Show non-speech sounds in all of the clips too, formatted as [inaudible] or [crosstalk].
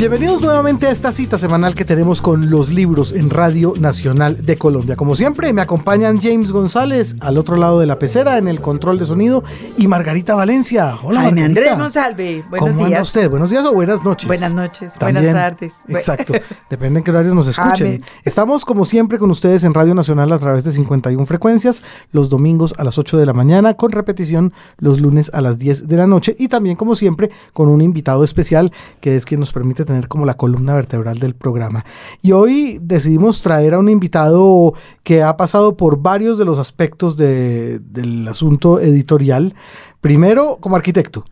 Bienvenidos nuevamente a esta cita semanal que tenemos con los libros en Radio Nacional de Colombia. Como siempre, me acompañan James González al otro lado de la pecera en el control de sonido y Margarita Valencia. Hola, Jaime Andrés Monsalve. Buenos ¿Cómo días. usted? ¿Buenos días o buenas noches? Buenas noches, buenas tardes. Exacto. [laughs] Depende en qué horarios nos escuchen. Estamos como siempre con ustedes en Radio Nacional a través de 51 frecuencias, los domingos a las 8 de la mañana, con repetición los lunes a las 10 de la noche y también como siempre con un invitado especial que es quien nos permite tener como la columna vertebral del programa. Y hoy decidimos traer a un invitado que ha pasado por varios de los aspectos de, del asunto editorial. Primero, como arquitecto.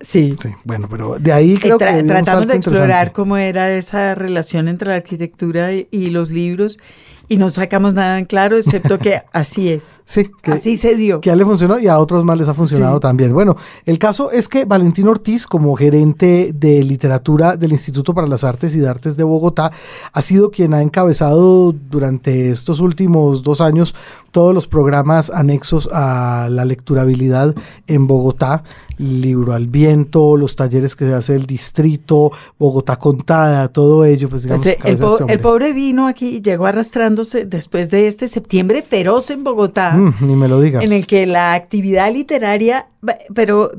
Sí. sí. Bueno, pero de ahí creo Tra que... Tratamos de explorar cómo era esa relación entre la arquitectura y, y los libros y no sacamos nada en claro, excepto que [laughs] así es. Sí, que, así se dio. Que a él le funcionó y a otros más les ha funcionado sí. también. Bueno, el caso es que Valentín Ortiz, como gerente de literatura del Instituto para las Artes y de Artes de Bogotá, ha sido quien ha encabezado durante estos últimos dos años todos los programas anexos a la lecturabilidad en Bogotá. Libro al viento, los talleres que se hace el distrito, Bogotá contada, todo ello, pues digamos. Pues, el, po este el, pobre vino aquí, llegó arrastrándose después de este septiembre feroz en Bogotá. Mm, ni me lo diga. En el que la actividad literaria, pero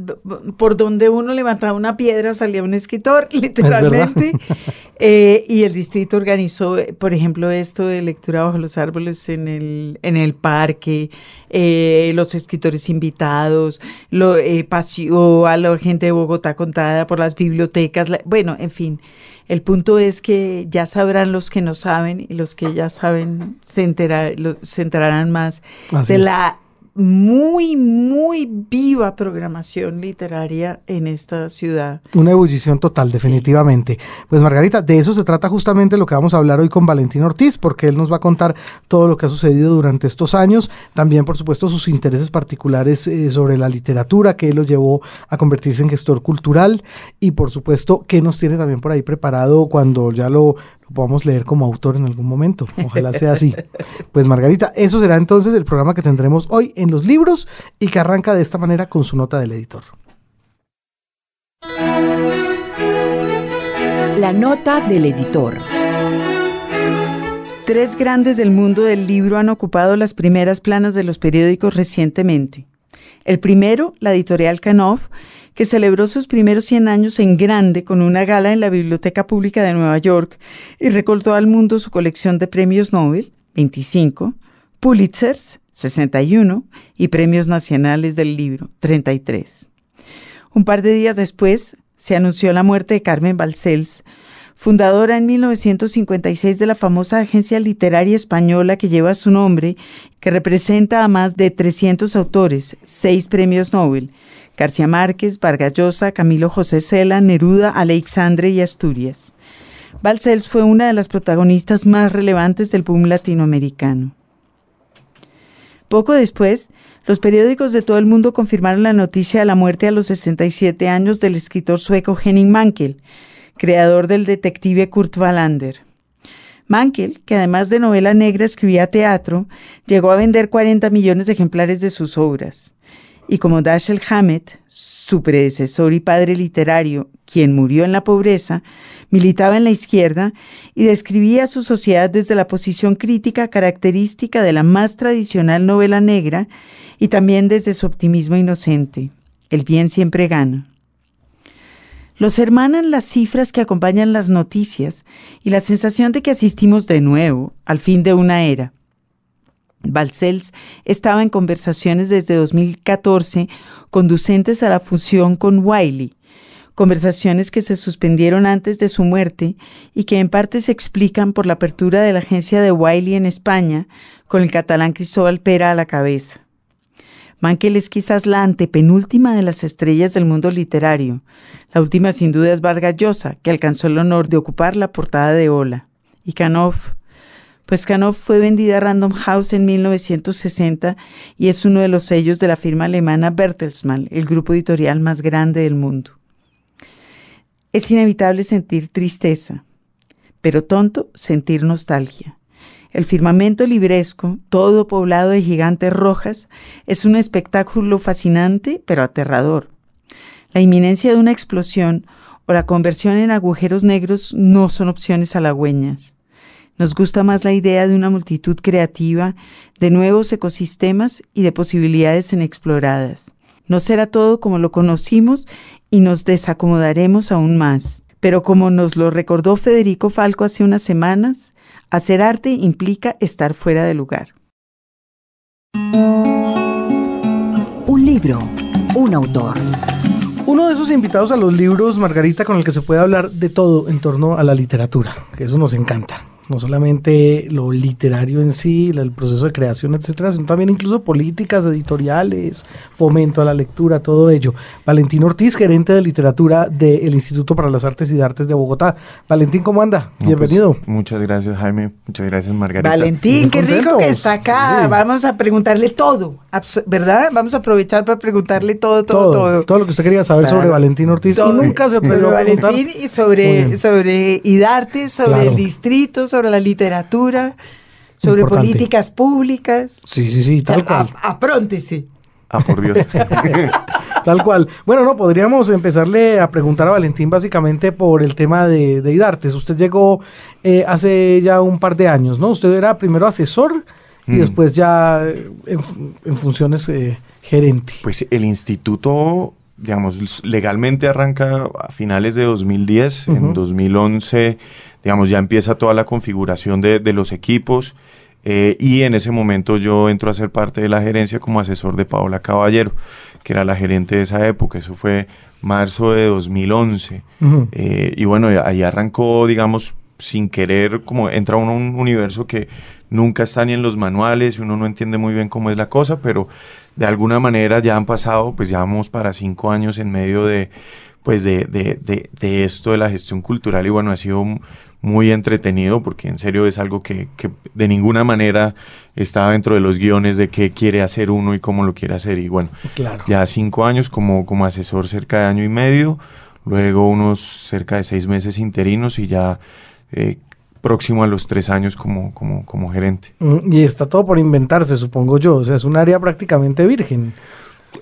por donde uno levantaba una piedra salía un escritor, [laughs] literalmente. [laughs] eh, y el distrito organizó, por ejemplo, esto de lectura bajo los árboles en el, en el parque, eh, los escritores invitados, lo, eh, paseó a la gente de Bogotá contada por las bibliotecas, la, bueno, en fin. El punto es que ya sabrán los que no saben y los que ya saben se, enterar, lo, se enterarán más Así de es. la muy, muy viva programación literaria en esta ciudad. Una ebullición total, definitivamente. Sí. Pues Margarita, de eso se trata justamente lo que vamos a hablar hoy con Valentín Ortiz, porque él nos va a contar todo lo que ha sucedido durante estos años, también por supuesto sus intereses particulares eh, sobre la literatura, que lo llevó a convertirse en gestor cultural y por supuesto qué nos tiene también por ahí preparado cuando ya lo, lo podamos leer como autor en algún momento. Ojalá sea así. [laughs] Pues Margarita, eso será entonces el programa que tendremos hoy en los libros y que arranca de esta manera con su nota del editor. La nota del editor. Tres grandes del mundo del libro han ocupado las primeras planas de los periódicos recientemente. El primero, la editorial Canoff, que celebró sus primeros 100 años en grande con una gala en la Biblioteca Pública de Nueva York y recortó al mundo su colección de premios Nobel, 25, Pulitzers, 61, y premios nacionales del libro, 33. Un par de días después, se anunció la muerte de Carmen Balcells, fundadora en 1956 de la famosa agencia literaria española que lleva su nombre, que representa a más de 300 autores, seis premios Nobel, García Márquez, Vargas Llosa, Camilo José Cela, Neruda, Alexandre y Asturias. Balcells fue una de las protagonistas más relevantes del boom latinoamericano. Poco después, los periódicos de todo el mundo confirmaron la noticia de la muerte a los 67 años del escritor sueco Henning Mankell, creador del detective Kurt Wallander. Mankell, que además de novela negra escribía teatro, llegó a vender 40 millones de ejemplares de sus obras. Y como Dashiell Hammett, su predecesor y padre literario, quien murió en la pobreza, militaba en la izquierda y describía su sociedad desde la posición crítica característica de la más tradicional novela negra y también desde su optimismo inocente. El bien siempre gana. Los hermanan las cifras que acompañan las noticias y la sensación de que asistimos de nuevo al fin de una era. Balcells estaba en conversaciones desde 2014 conducentes a la fusión con Wiley, conversaciones que se suspendieron antes de su muerte y que en parte se explican por la apertura de la agencia de Wiley en España, con el catalán Cristóbal Pera a la cabeza. Mankell es quizás la antepenúltima de las estrellas del mundo literario. La última sin duda es Vargas Llosa, que alcanzó el honor de ocupar la portada de Ola. Y Canoff, pues Canoff fue vendida a Random House en 1960 y es uno de los sellos de la firma alemana Bertelsmann, el grupo editorial más grande del mundo. Es inevitable sentir tristeza, pero tonto sentir nostalgia. El firmamento libresco, todo poblado de gigantes rojas, es un espectáculo fascinante pero aterrador. La inminencia de una explosión o la conversión en agujeros negros no son opciones halagüeñas. Nos gusta más la idea de una multitud creativa, de nuevos ecosistemas y de posibilidades inexploradas. No será todo como lo conocimos y nos desacomodaremos aún más. Pero como nos lo recordó Federico Falco hace unas semanas, hacer arte implica estar fuera de lugar. Un libro, un autor. Uno de esos invitados a los libros, Margarita, con el que se puede hablar de todo en torno a la literatura, que eso nos encanta no solamente lo literario en sí, el proceso de creación, etcétera, sino también incluso políticas editoriales, fomento a la lectura, todo ello. Valentín Ortiz, gerente de literatura del Instituto para las Artes y Artes de Bogotá. Valentín, ¿cómo anda? Pues, Bienvenido. muchas gracias, Jaime. Muchas gracias, Margarita. Valentín, qué rico que está acá. Vamos a preguntarle todo, ¿verdad? Vamos a aprovechar para preguntarle todo, todo, todo. Todo, lo que usted quería saber sobre Valentín Ortiz y nunca se atrevió a Valentín y sobre, sobre IDARTE, sobre el distrito, sobre sobre la literatura, sobre políticas públicas. Sí, sí, sí, tal cual. apróntese. Ah, por Dios. [laughs] [laughs] Tal cual. Bueno, no, podríamos empezarle a preguntar a Valentín básicamente por el tema de, de IDARTES. Usted llegó eh, hace ya un par de años, ¿no? Usted era primero asesor y mm. después ya eh, en, funciones eh, gerente. Pues el instituto, digamos, legalmente arranca a finales de 2010. En 2011 digamos, ya empieza toda la configuración de, los equipos. Eh, y en ese momento yo entro a ser parte de la gerencia como asesor de Paola Caballero, que era la gerente de esa época. Eso fue marzo de 2011. Eh, y bueno, ahí arrancó, digamos, sin querer, como entra uno a un universo que nunca está ni en los manuales y uno no entiende muy bien cómo es la cosa, pero de alguna manera ya han pasado, pues ya vamos para cinco años en medio de pues de, de, de, de, esto de la gestión cultural y bueno, ha sido muy entretenido porque en serio es algo que, que, de ninguna manera está dentro de los guiones de qué quiere hacer uno y cómo lo quiere hacer. Y bueno, ya cinco años como, como asesor cerca de año y medio, luego unos cerca de seis meses interinos y ya eh, próximo a los tres años como, como, como gerente. Mm, y está todo por inventarse, supongo yo. O sea, es un área prácticamente virgen.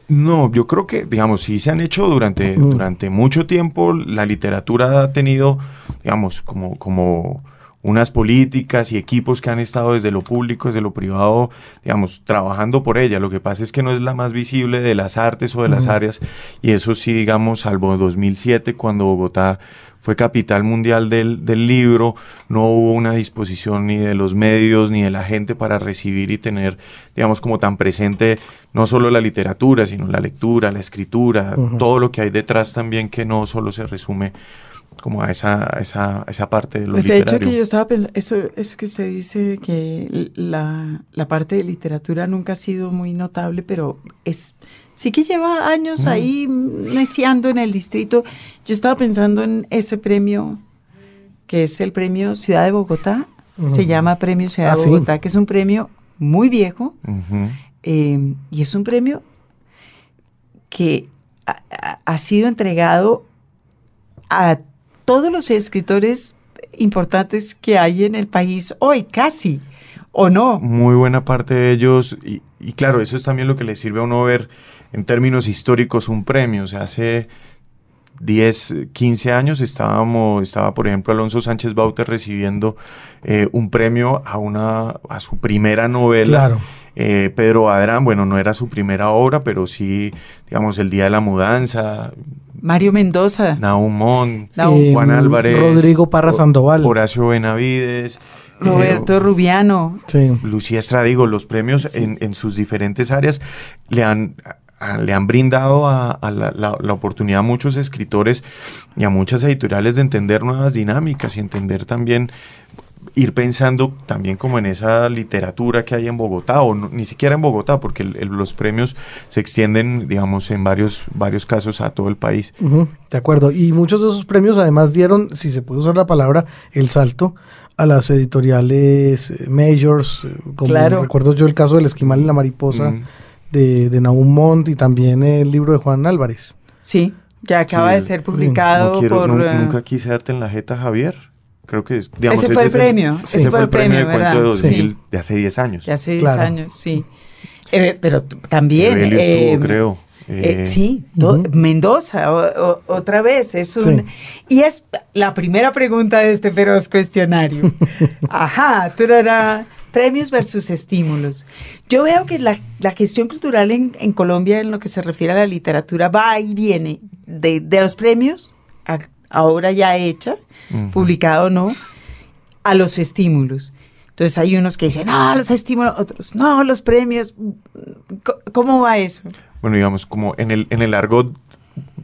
No, yo creo que, digamos, sí se han hecho durante, durante mucho tiempo, la literatura ha tenido, digamos, como, como unas políticas y equipos que han estado desde lo público, desde lo privado, digamos, trabajando por ella. Lo que pasa es que no es la más visible de las artes o de las áreas, y eso sí, digamos, salvo 2007, cuando Bogotá fue capital mundial del, del, libro, no hubo una disposición ni de los medios ni de la gente para recibir y tener, digamos, como tan presente no solo la literatura, sino la lectura, la escritura, todo lo que hay detrás también que no solo se resume como a esa, esa, esa parte de lo pues literario. de hecho que yo estaba pensando, eso, eso que usted dice que la, la parte de literatura nunca ha sido muy notable, pero es sí que lleva años mm. ahí neciando en el distrito. Yo estaba pensando en ese premio, que es el premio Ciudad de Bogotá, se llama Premio Ciudad de ah, Bogotá, que es un premio muy viejo em, y es un premio que ha, sido entregado a todos los escritores importantes que hay en el país hoy, casi, ¿o no? Muy buena parte de ellos, y, y claro, eso es también lo que le sirve a uno ver en términos históricos un premio. O sea, hace 10, 15 años estábamos, estaba por ejemplo Alonso Sánchez Bauter recibiendo eh, un premio a, una, a su primera novela. Claro. Eh, Pedro Adrán, bueno, no era su primera obra, pero sí, digamos, El Día de la Mudanza. Mario Mendoza. Naumón, Juan Álvarez. Rodrigo Parra Sandoval. Horacio Benavides. Roberto Rubiano. Sí. Lucía Estradigo, los premios en, en sus diferentes áreas le han le han brindado a, la, oportunidad a muchos escritores y a muchas editoriales de entender nuevas dinámicas y entender también ir pensando también como en esa literatura que hay en Bogotá o ni siquiera en Bogotá porque los premios se extienden digamos en varios varios casos a todo el país de acuerdo y muchos de esos premios además dieron si se puede usar la palabra el salto a las editoriales eh, majors eh, como recuerdo yo el caso del esquimal y la mariposa de, de Montt y también el libro de Juan Álvarez. Sí, que acaba de ser publicado por... Eh, nunca quise darte en la jeta, Javier. Creo que es, digamos, ese fue el premio. ese fue el premio, de ¿verdad? cuento de, 2000, de hace 10 años. De hace 10 años, sí. Eh, pero también... Eh, creo. Eh, sí, Mendoza, otra vez. Es un, Y es la primera pregunta de este feroz cuestionario. [laughs] Ajá, turará, premios versus estímulos. Yo veo que la, gestión cultural en, Colombia, en lo que se refiere a la literatura, va y viene de, los premios, ahora ya hecha, publicado o no, a los estímulos. Entonces hay unos que dicen, no, los estímulos, otros, no, los premios. ¿Cómo va eso? Bueno, digamos, como en el, en el argot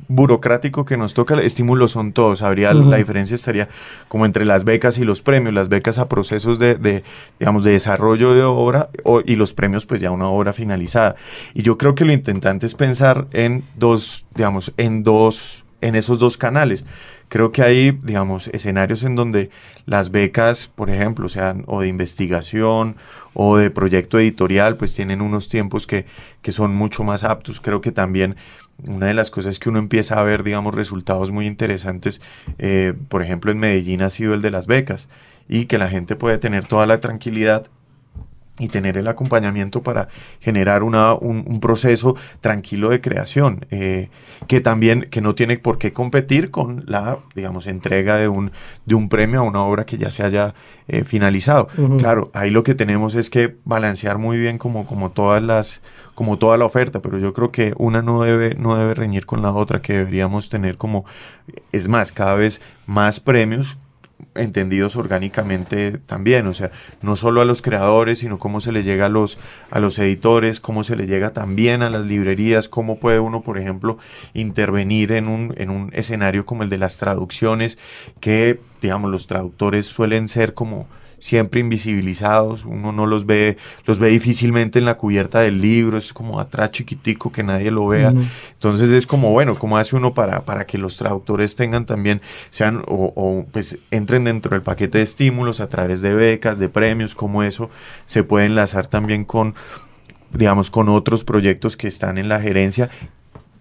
burocrático que nos toca, estímulos son todos. Habría la diferencia estaría como entre las becas y los premios, las becas a procesos de, digamos, de desarrollo de obra y los premios pues ya una obra finalizada. Y yo creo que lo intentante es pensar en dos, digamos, en dos, en esos dos canales. Creo que hay, digamos, escenarios en donde las becas, por ejemplo, sean o de investigación o de proyecto editorial, pues tienen unos tiempos que, que son mucho más aptos. Creo que también una de las cosas que uno empieza a ver, digamos, resultados muy interesantes, eh, por ejemplo, en Medellín ha sido el de las becas y que la gente puede tener toda la tranquilidad y tener el acompañamiento para generar una, un, proceso tranquilo de creación, eh, que también, que no tiene por qué competir con la, digamos, entrega de un, de un premio a una obra que ya se haya eh, finalizado. Claro, ahí lo que tenemos es que balancear muy bien como, como todas las, como toda la oferta, pero yo creo que una no debe, no debe reñir con la otra, que deberíamos tener como, es más, cada vez más premios entendidos orgánicamente también, o sea, no solo a los creadores, sino cómo se le llega a los, a los editores, cómo se le llega también a las librerías, cómo puede uno, por ejemplo, intervenir en un, en un escenario como el de las traducciones, que, digamos, los traductores suelen ser como siempre invisibilizados, uno no los ve, los ve difícilmente en la cubierta del libro, es como atrás chiquitico que nadie lo vea. Entonces es como, bueno, ¿cómo hace uno para, para que los traductores tengan también, sean o, o, pues entren dentro del paquete de estímulos a través de becas, de premios, como eso se puede enlazar también con digamos, con otros proyectos que están en la gerencia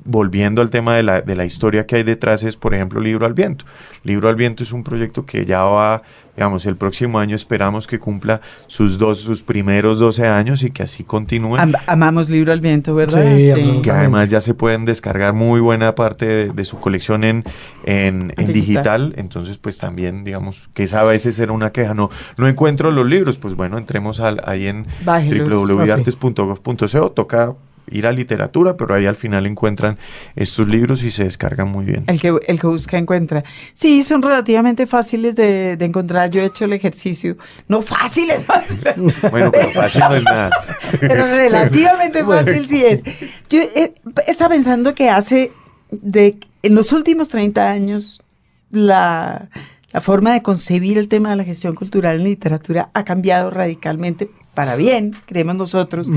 volviendo al tema de la, de la, historia que hay detrás, es por ejemplo Libro al Viento. Libro al Viento es un proyecto que ya va, digamos, el próximo año esperamos que cumpla sus dos, sus primeros 12 años y que así continúe. amamos Libro al Viento, ¿verdad? Sí, Que además ya se pueden descargar muy buena parte de, su colección en, en, digital. entonces pues también, digamos, que esa a veces era una queja, no, no encuentro los libros, pues bueno, entremos al, ahí en www.artes.gov.co, toca ir a literatura, pero ahí al final encuentran estos libros y se descargan muy bien. El que, el que busca encuentra. Sí, son relativamente fáciles de, encontrar. Yo he hecho el ejercicio. No fáciles, [laughs] Bueno, pero fácil no es nada. [laughs] Pero relativamente fácil sí es. Yo eh, estaba pensando que hace, de, en los últimos 30 años, la, la forma de concebir el tema de la gestión cultural en literatura ha cambiado radicalmente para bien, creemos nosotros,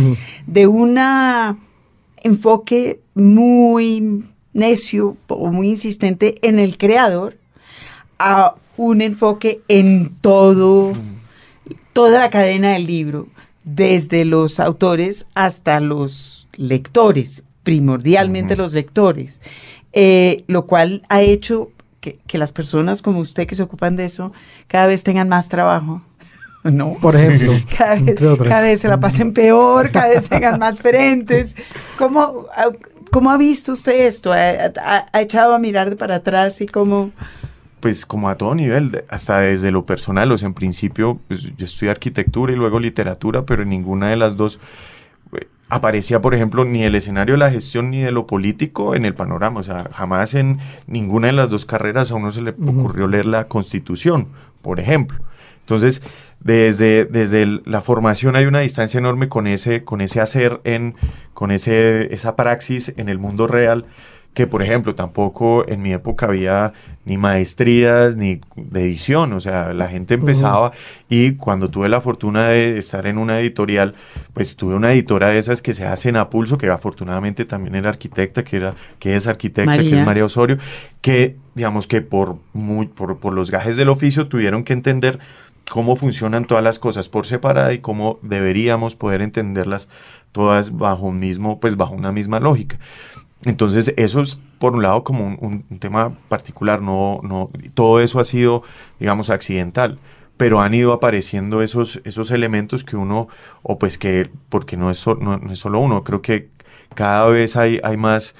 de un enfoque muy necio o muy insistente en el creador a un enfoque en todo, toda la cadena del libro, desde los autores hasta los lectores, primordialmente los lectores, eh, lo cual ha hecho que, que las personas como usted que se ocupan de eso cada vez tengan más trabajo [laughs] ¿no? Por ejemplo, [laughs] cada vez, se la pasen peor, cada vez tengan más frentes. ¿Cómo, ¿Cómo ha visto usted esto? ¿Ha, echado a mirar para atrás y cómo...? Pues como a todo nivel, hasta desde lo personal, o sea, en principio pues, yo estudié arquitectura y luego literatura, pero en ninguna de las dos eh, aparecía, por ejemplo, ni el escenario de la gestión ni de lo político en el panorama. O sea, jamás en ninguna de las dos carreras a uno se le ocurrió leer la constitución, por ejemplo. Entonces, desde, desde la formación hay una distancia enorme con ese, con ese hacer, en, con ese, esa praxis en el mundo real, que por ejemplo tampoco en mi época había ni maestrías ni de edición, o sea, la gente empezaba y cuando tuve la fortuna de estar en una editorial, pues tuve una editora de esas que se hacen a pulso, que afortunadamente también era arquitecta, que, era, que es arquitecta, que es María Osorio, que digamos que por, muy, por, por los gajes del oficio tuvieron que entender cómo funcionan todas las cosas por separada y cómo deberíamos poder entenderlas todas bajo un mismo, pues bajo una misma lógica. entonces, eso es por un lado como un, tema particular, no, no, todo eso ha sido, digamos, accidental, pero han ido apareciendo esos, esos elementos que uno, o pues que, porque no es, no, es solo uno, creo que cada vez hay, hay más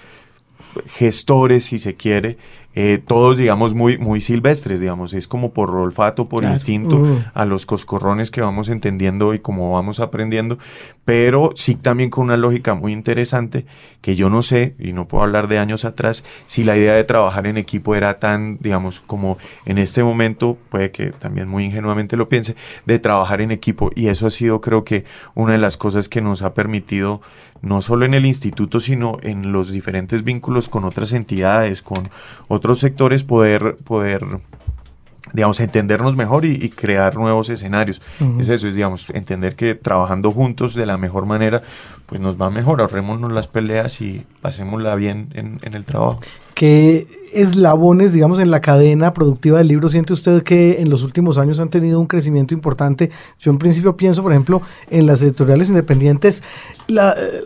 gestores, si se quiere, eh, todos, digamos, muy, muy silvestres, digamos, es como por olfato, por instinto, mm. a los coscorrones que vamos entendiendo y como vamos aprendiendo, pero sí también con una lógica muy interesante, que yo no sé, y no puedo hablar de años atrás, si la idea de trabajar en equipo era tan, digamos, como en este momento, puede que también muy ingenuamente lo piense, de trabajar en equipo, y eso ha sido creo que una de las cosas que nos ha permitido no solo en el instituto, sino en los diferentes vínculos con otras entidades, con otros sectores, poder, poder digamos, entendernos mejor y, crear nuevos escenarios. Es eso, es, digamos, entender que trabajando juntos de la mejor manera, pues nos va mejor, ahorrémonos las peleas y pasémosla bien en, en el trabajo. ¿Qué eslabones, digamos, en la cadena productiva del libro siente usted que en los últimos años han tenido un crecimiento importante? Yo en principio pienso, por ejemplo, en las editoriales independientes. La, eh,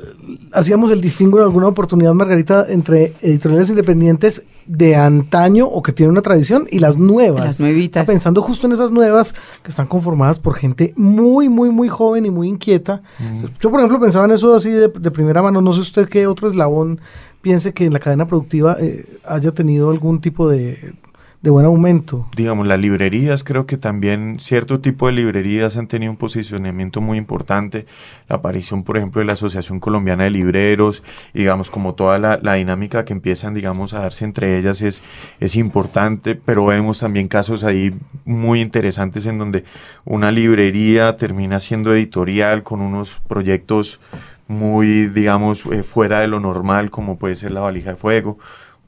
hacíamos el distingo en alguna oportunidad, Margarita, entre editoriales independientes de antaño o que tienen una tradición y las nuevas. Las nuevitas. Pensando justo en esas nuevas que están conformadas por gente muy, muy, muy joven y muy inquieta. Mm. Yo, por ejemplo, pensaba en eso así de, de primera mano. No sé usted qué otro eslabón piense que en la cadena productiva eh, haya tenido algún tipo de, buen aumento. Digamos, las librerías, creo que también cierto tipo de librerías han tenido un posicionamiento muy importante. La aparición, por ejemplo, de la Asociación Colombiana de Libreros, digamos, como toda la, dinámica que empiezan, digamos, a darse entre ellas es, es importante, pero vemos también casos ahí muy interesantes en donde una librería termina siendo editorial con unos proyectos muy, digamos, eh, fuera de lo normal, como puede ser la valija de fuego,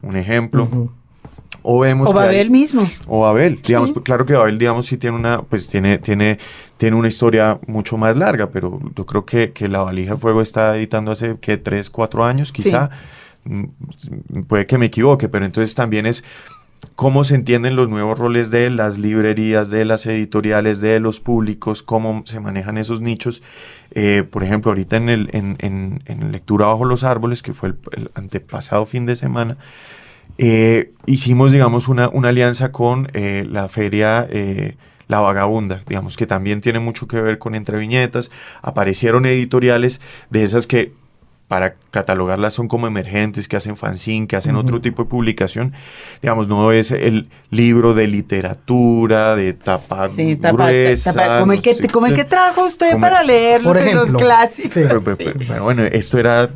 un ejemplo. O vemos o Babel mismo. O Babel, digamos, claro que Babel, digamos, sí tiene una, pues tiene, tiene, tiene una historia mucho más larga, pero yo creo que, que la valija de fuego está editando hace, que Tres, cuatro años, quizá. Mm, puede que me equivoque, pero entonces también es cómo se entienden los nuevos roles de las librerías, de las editoriales, de los públicos, cómo se manejan esos nichos. Eh, por ejemplo, ahorita en, Lectura Bajo los Árboles, que fue el, antepasado fin de semana, eh, hicimos, digamos, una, una alianza con eh, la feria La Vagabunda, digamos, que también tiene mucho que ver con entre viñetas. Aparecieron editoriales de esas que para catalogarlas son como emergentes, que hacen fanzine, que hacen otro tipo de publicación. Digamos, no es el libro de literatura, de tapa sí, gruesa. como, el que, como el que trajo usted para leer los clásicos. pero, bueno, esto era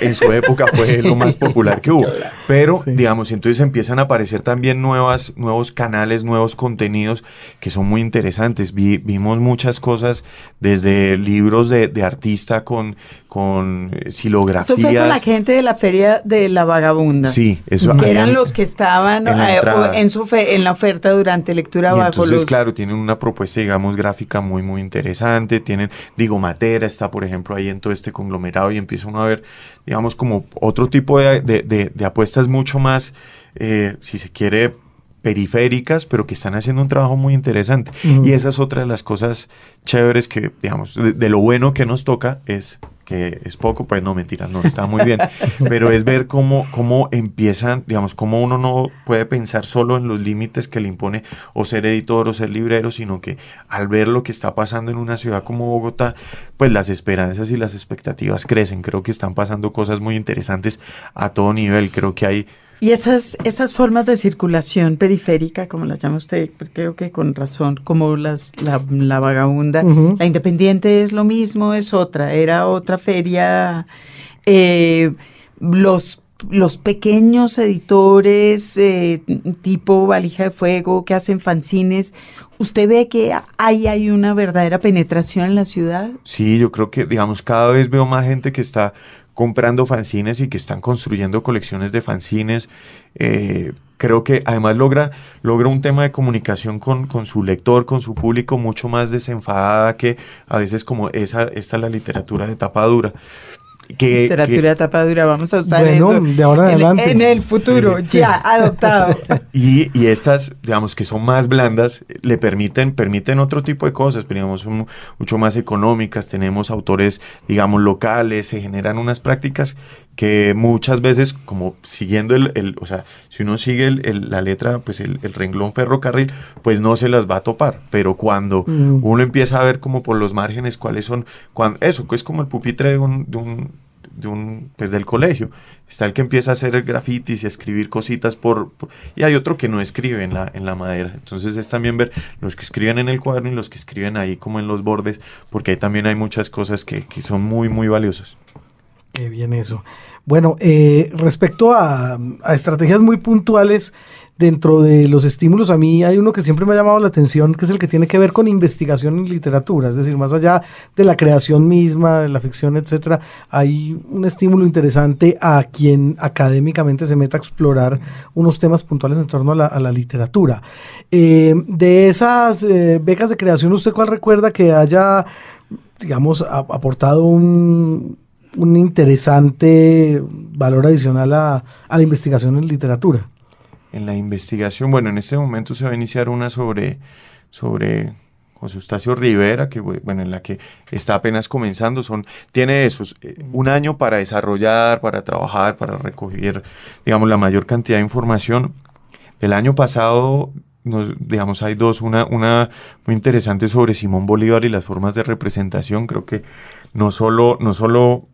en su época fue lo más [laughs] popular que hubo. Pero, digamos, entonces empiezan a aparecer también nuevas, nuevos canales, nuevos contenidos que son muy interesantes. vimos muchas cosas desde libros de, de artista con, con silografías. Esto fue con la gente de la feria de la vagabunda. Sí, eso. Que eran los que estaban en, eh, en, su fe, en la oferta durante lectura y Entonces, claro, tienen una propuesta, digamos, gráfica muy, muy interesante. Tienen, digo, Matera está, por ejemplo, ahí en todo este conglomerado y empieza uno a ver digamos, como otro tipo de, apuestas mucho más, eh, si se quiere, periféricas, pero que están haciendo un trabajo muy interesante. Y esa es otra de las cosas chéveres que, digamos, de, lo bueno que nos toca es que es poco, pues no, mentira, no, está muy bien, [laughs] pero es ver cómo, cómo empiezan, digamos, cómo uno no puede pensar solo en los límites que le impone o ser editor o ser librero, sino que al ver lo que está pasando en una ciudad como Bogotá, pues las esperanzas y las expectativas crecen, creo que están pasando cosas muy interesantes a todo nivel, creo que hay y esas, esas formas de circulación periférica, como las llama usted, creo que con razón, como las, la, vagabunda, la independiente es lo mismo, es otra, era otra feria. Eh, los, los pequeños editores eh, tipo valija de fuego que hacen fanzines, ¿usted ve que ahí hay una verdadera penetración en la ciudad? Sí, yo creo que, digamos, cada vez veo más gente que está comprando fanzines y que están construyendo colecciones de fanzines. Eh, creo que además logra, logra un tema de comunicación con, con, su lector, con su público, mucho más desenfadada que a veces como esa, esta la literatura de tapa dura. Que, Literatura de tapa dura, vamos a usar eso de ahora en, adelante. en el futuro, ya adoptado. [laughs] Y, y, estas, digamos, que son más blandas, le permiten, permiten otro tipo de cosas, digamos, son mucho más económicas, tenemos autores, digamos, locales, se generan unas prácticas que muchas veces, como siguiendo el, o sea, si uno sigue la letra, pues el, renglón ferrocarril, pues no se las va a topar. Pero cuando mm. uno empieza a ver como por los márgenes cuáles son, cuando, eso, que es como el pupitre de un, de un, de un, pues del colegio. Está el que empieza a hacer grafitis y a escribir cositas por, y hay otro que no escribe en la, en la madera. Entonces es también ver los que escriben en el cuaderno y los que escriben ahí como en los bordes, porque ahí también hay muchas cosas que, que son muy, muy valiosas. Qué bien eso. Bueno, eh, respecto a, estrategias muy puntuales dentro de los estímulos, a mí hay uno que siempre me ha llamado la atención, que es el que tiene que ver con investigación en literatura, es decir, más allá de la creación misma, de la ficción, etcétera, hay un estímulo interesante a quien académicamente se meta a explorar unos temas puntuales en torno a la, literatura. Eh, de esas eh, becas de creación, ¿usted cuál recuerda que haya, digamos, aportado un un interesante valor adicional a, la investigación en literatura. En la investigación, bueno, en este momento se va a iniciar una sobre, sobre José Eustacio Rivera, que bueno, en la que está apenas comenzando, son, tiene esos, eh, un año para desarrollar, para trabajar, para recoger, digamos, la mayor cantidad de información. Del año pasado, nos, digamos, hay dos, una, una muy interesante sobre Simón Bolívar y las formas de representación, creo que no solo, no solo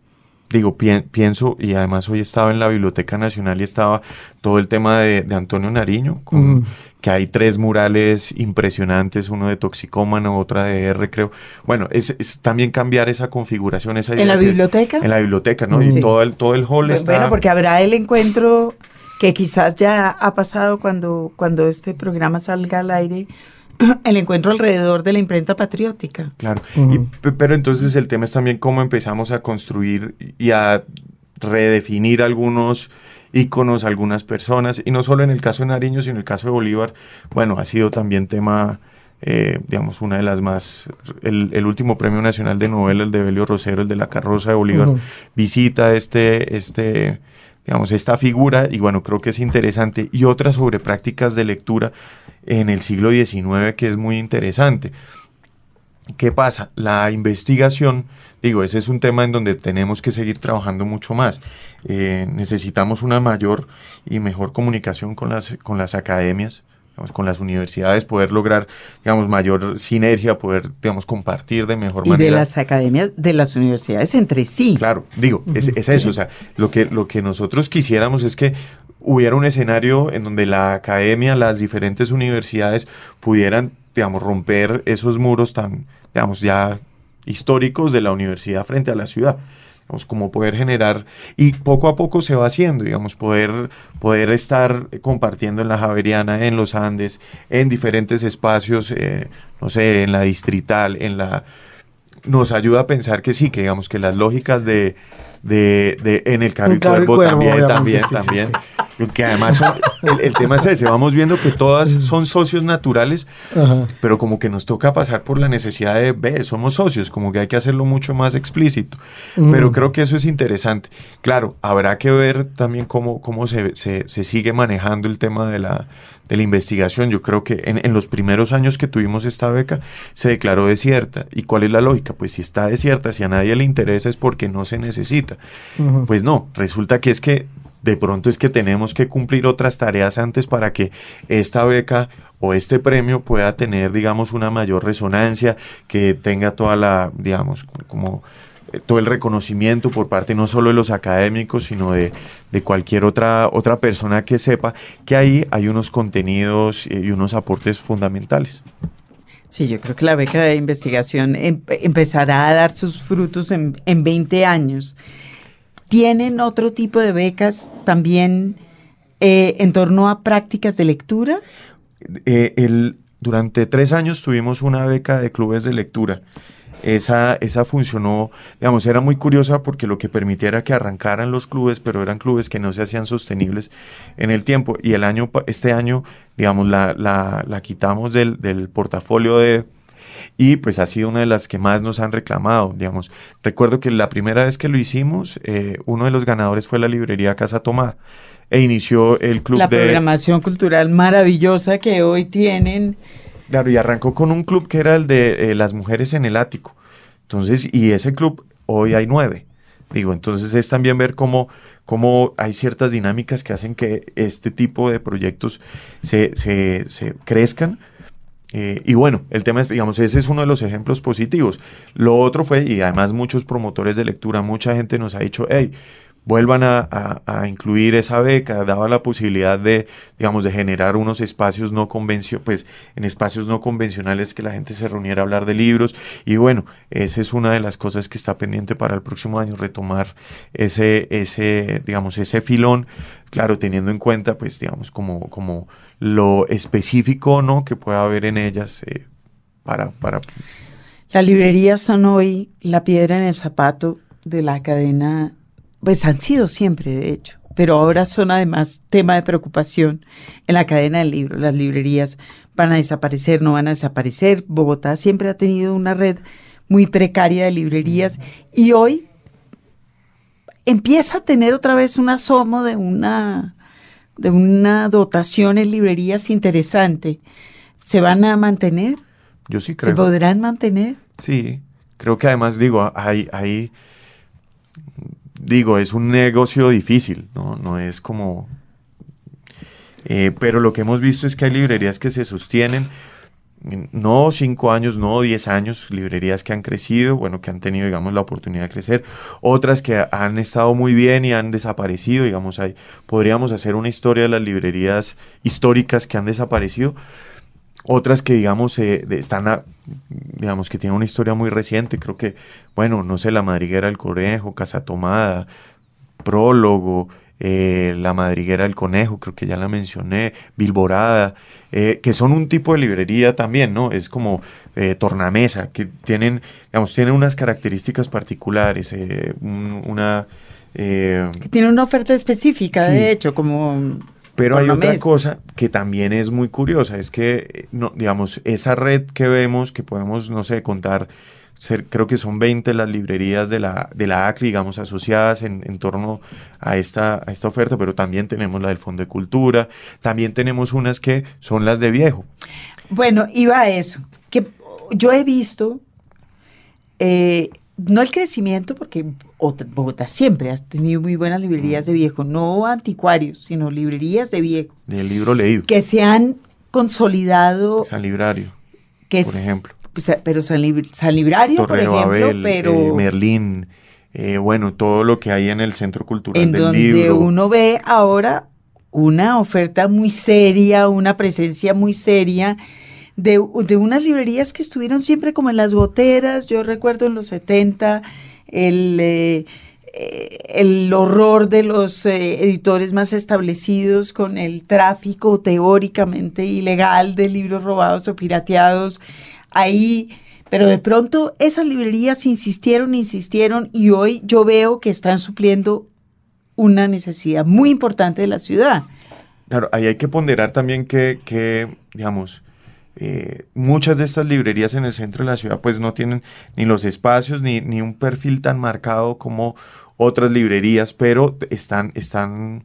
digo, pienso, y además hoy estaba en la Biblioteca Nacional y estaba todo el tema de, Antonio Nariño, con, que hay tres murales impresionantes, uno de toxicómano, otra de R, creo. Bueno, es, también cambiar esa configuración, esa ¿En la biblioteca? En la biblioteca, ¿no? Y todo el, todo el hall está... Bueno, porque habrá el encuentro que quizás ya ha pasado cuando, cuando este programa salga al aire, [clears throat] el encuentro alrededor de la imprenta patriótica. Claro, pero entonces el tema es también cómo empezamos a construir y a redefinir algunos íconos, algunas personas, y no solo en el caso de Nariño, sino en el caso de Bolívar, bueno, ha sido también tema, eh, digamos, una de las más, el, último premio nacional de novela, el de Belio Rosero, el de La Carroza de Bolívar, visita este, este, digamos, esta figura, y bueno, creo que es interesante, y otra sobre prácticas de lectura, en el siglo XIX que es muy interesante. ¿Qué pasa? La investigación, digo, ese es un tema en donde tenemos que seguir trabajando mucho más. Eh, necesitamos una mayor y mejor comunicación con las, con las academias, con las universidades, poder lograr, digamos, mayor sinergia, poder, digamos, compartir de mejor manera. Y de las academias, de las universidades entre sí. Claro, digo, es, es, eso, o sea, lo que, lo que nosotros quisiéramos es que hubiera un escenario en donde la academia, las diferentes universidades pudieran, digamos, romper esos muros tan, digamos, ya históricos de la universidad frente a la ciudad. Digamos, como poder generar, y poco a poco se va haciendo, digamos, poder, poder estar compartiendo en la Javeriana, en los Andes, en diferentes espacios, eh, no sé, en la distrital, en la... Nos ayuda a pensar que sí, que digamos que las lógicas de, de, de en el carro y cuervo, también, también, también. Que además el, tema es ese, vamos viendo que todas son socios naturales, pero como que nos toca pasar por la necesidad de, ve, somos socios, como que hay que hacerlo mucho más explícito. Pero creo que eso es interesante. Claro, habrá que ver también cómo, cómo se, se, se sigue manejando el tema de la, de la investigación. Yo creo que en, en, los primeros años que tuvimos esta beca se declaró desierta. ¿Y cuál es la lógica? Pues si está desierta, si a nadie le interesa es porque no se necesita. Pues no, resulta que es que de pronto es que tenemos que cumplir otras tareas antes para que esta beca o este premio pueda tener, digamos, una mayor resonancia, que tenga toda la, digamos, como eh, todo el reconocimiento por parte no solo de los académicos, sino de, cualquier otra, otra persona que sepa que ahí hay unos contenidos y unos aportes fundamentales. Sí, yo creo que la beca de investigación em, empezará a dar sus frutos en, en 20 años. ¿Tienen otro tipo de becas también eh, en torno a prácticas de lectura? Eh, durante tres años tuvimos una beca de clubes de lectura. Esa, esa funcionó, digamos, era muy curiosa porque lo que permitía era que arrancaran los clubes, pero eran clubes que no se hacían sostenibles en el tiempo. Y el año, este año, digamos, la, la, la quitamos del, del portafolio de, y pues ha sido una de las que más nos han reclamado, digamos. Recuerdo que la primera vez que lo hicimos, eh, uno de los ganadores fue la librería Casa Tomada e inició el club la de... La programación cultural maravillosa que hoy tienen. Claro, y arrancó con un club que era el de eh, las mujeres en el ático. Entonces, y ese club hoy hay nueve. Digo, entonces es también ver cómo, cómo hay ciertas dinámicas que hacen que este tipo de proyectos se, se, se crezcan. Eh, y bueno, el tema es, digamos, ese es uno de los ejemplos positivos. Lo otro fue, y además muchos promotores de lectura, mucha gente nos ha dicho, hey, vuelvan a, incluir esa beca, daba la posibilidad de, digamos, de generar unos espacios no convencionales, pues en espacios no convencionales que la gente se reuniera a hablar de libros y bueno, esa es una de las cosas que está pendiente para el próximo año, retomar ese, ese, digamos, ese filón, claro, teniendo en cuenta, pues, digamos, como, como lo específico, ¿no?, que pueda haber en ellas eh, para, para... Las librerías son hoy la piedra en el zapato de la cadena pues han sido siempre, de hecho, pero ahora son además tema de preocupación en la cadena del libro. Las librerías van a desaparecer, no van a desaparecer. Bogotá siempre ha tenido una red muy precaria de librerías y hoy empieza a tener otra vez un asomo de una, de una dotación en librerías interesante. ¿Se van a mantener? Yo sí creo. ¿Se podrán mantener? Sí, creo que además digo, hay, hay digo, es un negocio difícil, ¿no? No es como... Eh, pero lo que hemos visto es que hay librerías que se sostienen, no cinco años, no diez años, librerías que han crecido, bueno, que han tenido, digamos, la oportunidad de crecer, otras que han estado muy bien y han desaparecido, digamos, hay, podríamos hacer una historia de las librerías históricas que han desaparecido, otras que, digamos, eh, están, digamos, que tienen una historia muy reciente. Creo que, bueno, no sé, La Madriguera del Conejo, Casa Tomada, Prólogo, eh, La Madriguera del Conejo, creo que ya la mencioné, Bilborada, eh, que son un tipo de librería también, ¿no? Es como tornamesa, que tienen, digamos, tienen unas características particulares, una... que tiene una oferta específica, de hecho, como pero hay otra cosa que también es muy curiosa, es que, no, digamos, esa red que vemos, que podemos, no sé, contar, ser, creo que son 20 las librerías de la, de la ACRI, digamos, asociadas en, en torno a esta, a esta oferta, pero también tenemos la del Fondo de Cultura, también tenemos unas que son las de viejo. Bueno, iba a eso, que yo he visto eh, no el crecimiento, porque Bogotá siempre ha tenido muy buenas librerías de viejo, no anticuarios, sino librerías de viejo. Del libro leído. Que se han consolidado. San Librario, que por ejemplo. Pero San, Librario, por ejemplo, pero... Eh, Merlín, eh, bueno, todo lo que hay en el Centro Cultural en del donde uno ve ahora una oferta muy seria, una presencia muy seria de, unas librerías que estuvieron siempre como en las goteras. Yo recuerdo en los 70 el, eh, eh, el horror de los eh, editores más establecidos con el tráfico teóricamente ilegal de libros robados o pirateados. Ahí pero de pronto esas librerías insistieron, insistieron y hoy yo veo que están supliendo una necesidad muy importante de la ciudad. Claro, ahí hay que ponderar también que, que digamos, eh, muchas de estas librerías en el centro de la ciudad pues no tienen ni los espacios ni, ni un perfil tan marcado como otras librerías, pero están, están,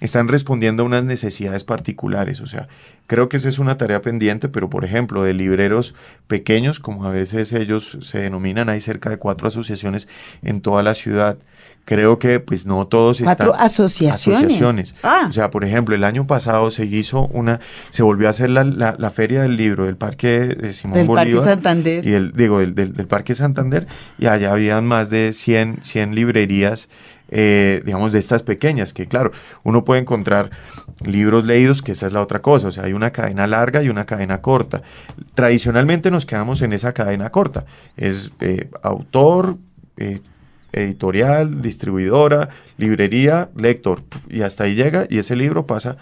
están respondiendo a unas necesidades particulares. O sea, creo que esa es una tarea pendiente, pero por ejemplo, de libreros pequeños, como a veces ellos se denominan, hay cerca de cuatro asociaciones en toda la ciudad creo que pues no todos Cuatro asociaciones. asociaciones. Ah. O sea, por ejemplo, el año pasado se hizo una, se volvió a hacer la, la, feria del libro del Parque de Simón del Parque Santander. Y el, digo, del, del, Parque Santander, y allá habían más de 100, 100 librerías, eh, digamos, de estas pequeñas, que claro, uno puede encontrar libros leídos, que esa es la otra cosa, o sea, hay una cadena larga y una cadena corta. Tradicionalmente nos quedamos en esa cadena corta, es eh, autor, eh, editorial, distribuidora, librería, lector, y hasta ahí llega y ese libro pasa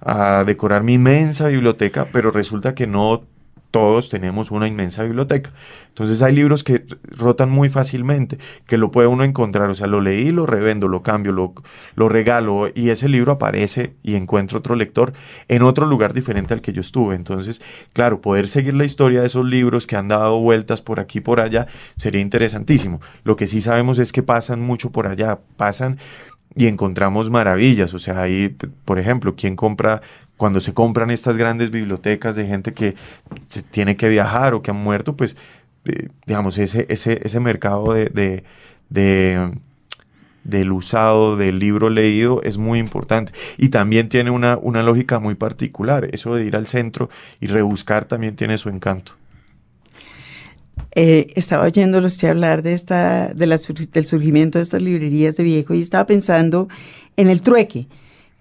a decorar mi inmensa biblioteca, pero resulta que no todos tenemos una inmensa biblioteca. Entonces hay libros que rotan muy fácilmente, que lo puede uno encontrar, o sea, lo leí, lo revendo, lo cambio, lo, lo regalo y ese libro aparece y encuentro otro lector en otro lugar diferente al que yo estuve. Entonces, claro, poder seguir la historia de esos libros que han dado vueltas por aquí y por allá sería interesantísimo. Lo que sí sabemos es que pasan mucho por allá, pasan y encontramos maravillas. O sea, ahí, por ejemplo, ¿quién compra cuando se compran estas grandes bibliotecas de gente que se tiene que viajar o que han muerto, pues, eh, digamos, ese, ese, ese mercado de, de, del usado, del libro leído, es muy importante. Y también tiene una, una lógica muy particular. Eso de ir al centro y rebuscar también tiene su encanto. Eh, estaba oyéndolo usted hablar de esta, de la, del surgimiento de estas librerías de viejo y estaba pensando en el trueque,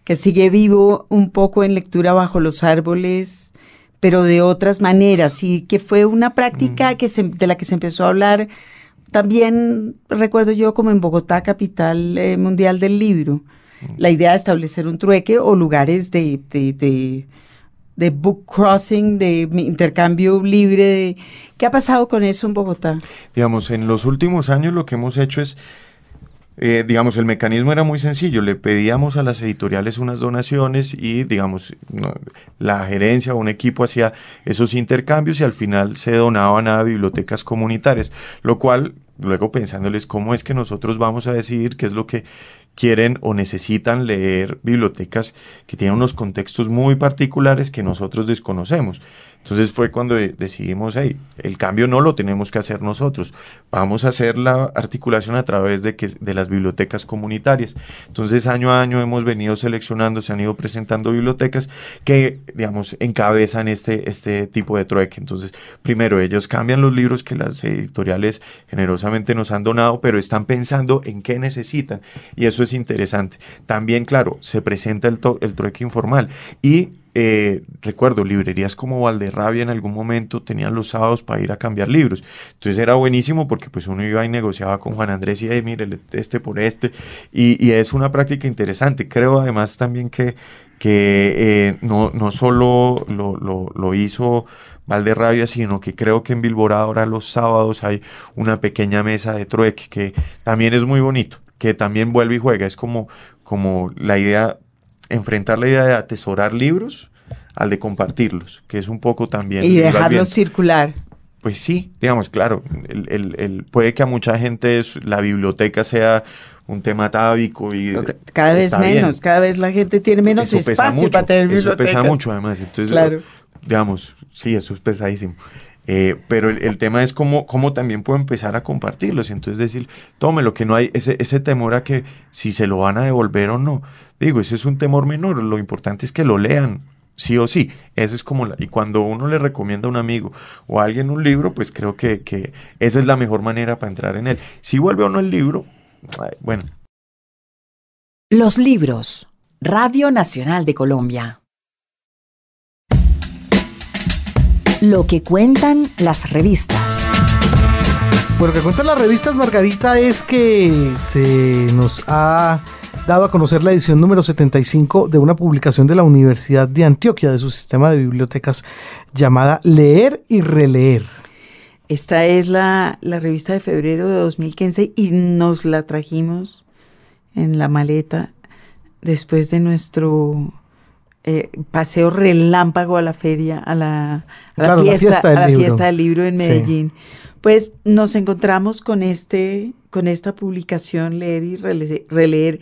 que sigue vivo un poco en lectura bajo los árboles, pero de otras maneras, y que fue una práctica que de la que se empezó a hablar también, recuerdo yo, como en Bogotá, capital eh, mundial del libro, la idea de establecer un trueque o lugares de, de, de, book crossing, de intercambio libre. ¿Qué ha pasado con eso en Bogotá? Digamos, en los últimos años lo que hemos hecho es eh, digamos, el mecanismo era muy sencillo. Le pedíamos a las editoriales unas donaciones y, digamos, la gerencia o un equipo hacía esos intercambios y al final se donaban a bibliotecas comunitarias, lo cual, luego pensándoles cómo es que nosotros vamos a decidir qué es lo que quieren o necesitan leer bibliotecas que tienen unos contextos muy particulares que nosotros desconocemos. Entonces fue cuando decidimos, hey, el cambio no lo tenemos que hacer nosotros, vamos a hacer la articulación a través de, que, de las bibliotecas comunitarias. Entonces año a año hemos venido seleccionando, se han ido presentando bibliotecas que, digamos, encabezan este, este tipo de trueque. Entonces, primero, ellos cambian los libros que las editoriales generosamente nos han donado, pero están pensando en qué necesitan. Y eso es interesante. También, claro, se presenta el, el trueque informal y eh, recuerdo, librerías como Valderrabia en algún momento tenían los sábados para ir a cambiar libros. Entonces era buenísimo porque pues uno iba y negociaba con Juan Andrés y, hey, mire, este por este. Y, es una práctica interesante. Creo además también que, que eh, no, no solo lo, hizo Valderrabia, sino que creo que en Bilbora ahora los sábados hay una pequeña mesa de trueque que también es muy bonito, que también vuelve y juega. Es como, como la idea enfrentar la idea de atesorar libros al de compartirlos, que es un poco también... Y dejarlos circular. Pues sí, digamos, claro, el, puede que a mucha gente la biblioteca sea un tema tábico y cada vez menos, cada vez la gente tiene menos espacio para tener biblioteca. Eso pesa mucho además, entonces claro. digamos, sí, eso es pesadísimo. Eh, pero el, tema es cómo, cómo también puedo empezar a compartirlos. Entonces decir, tome lo que no hay ese, ese temor a que si se lo van a devolver o no. Digo, ese es un temor menor. Lo importante es que lo lean, sí o sí. Ese es como la, y cuando uno le recomienda a un amigo o a alguien un libro, pues creo que, que esa es la mejor manera para entrar en él. Si vuelve o no el libro, bueno. Los libros. Radio Nacional de Colombia. Lo que cuentan las revistas. Bueno, lo que cuentan las revistas, Margarita, es que se nos ha dado a conocer la edición número 75 de una publicación de la Universidad de Antioquia, de su sistema de bibliotecas llamada Leer y Releer. Esta es la, la revista de febrero de 2015 y nos la trajimos en la maleta después de nuestro eh, paseo relámpago a la feria, a la, fiesta, del a la libro. fiesta del libro en Medellín. Pues nos encontramos con este, con esta publicación Leer y Releer,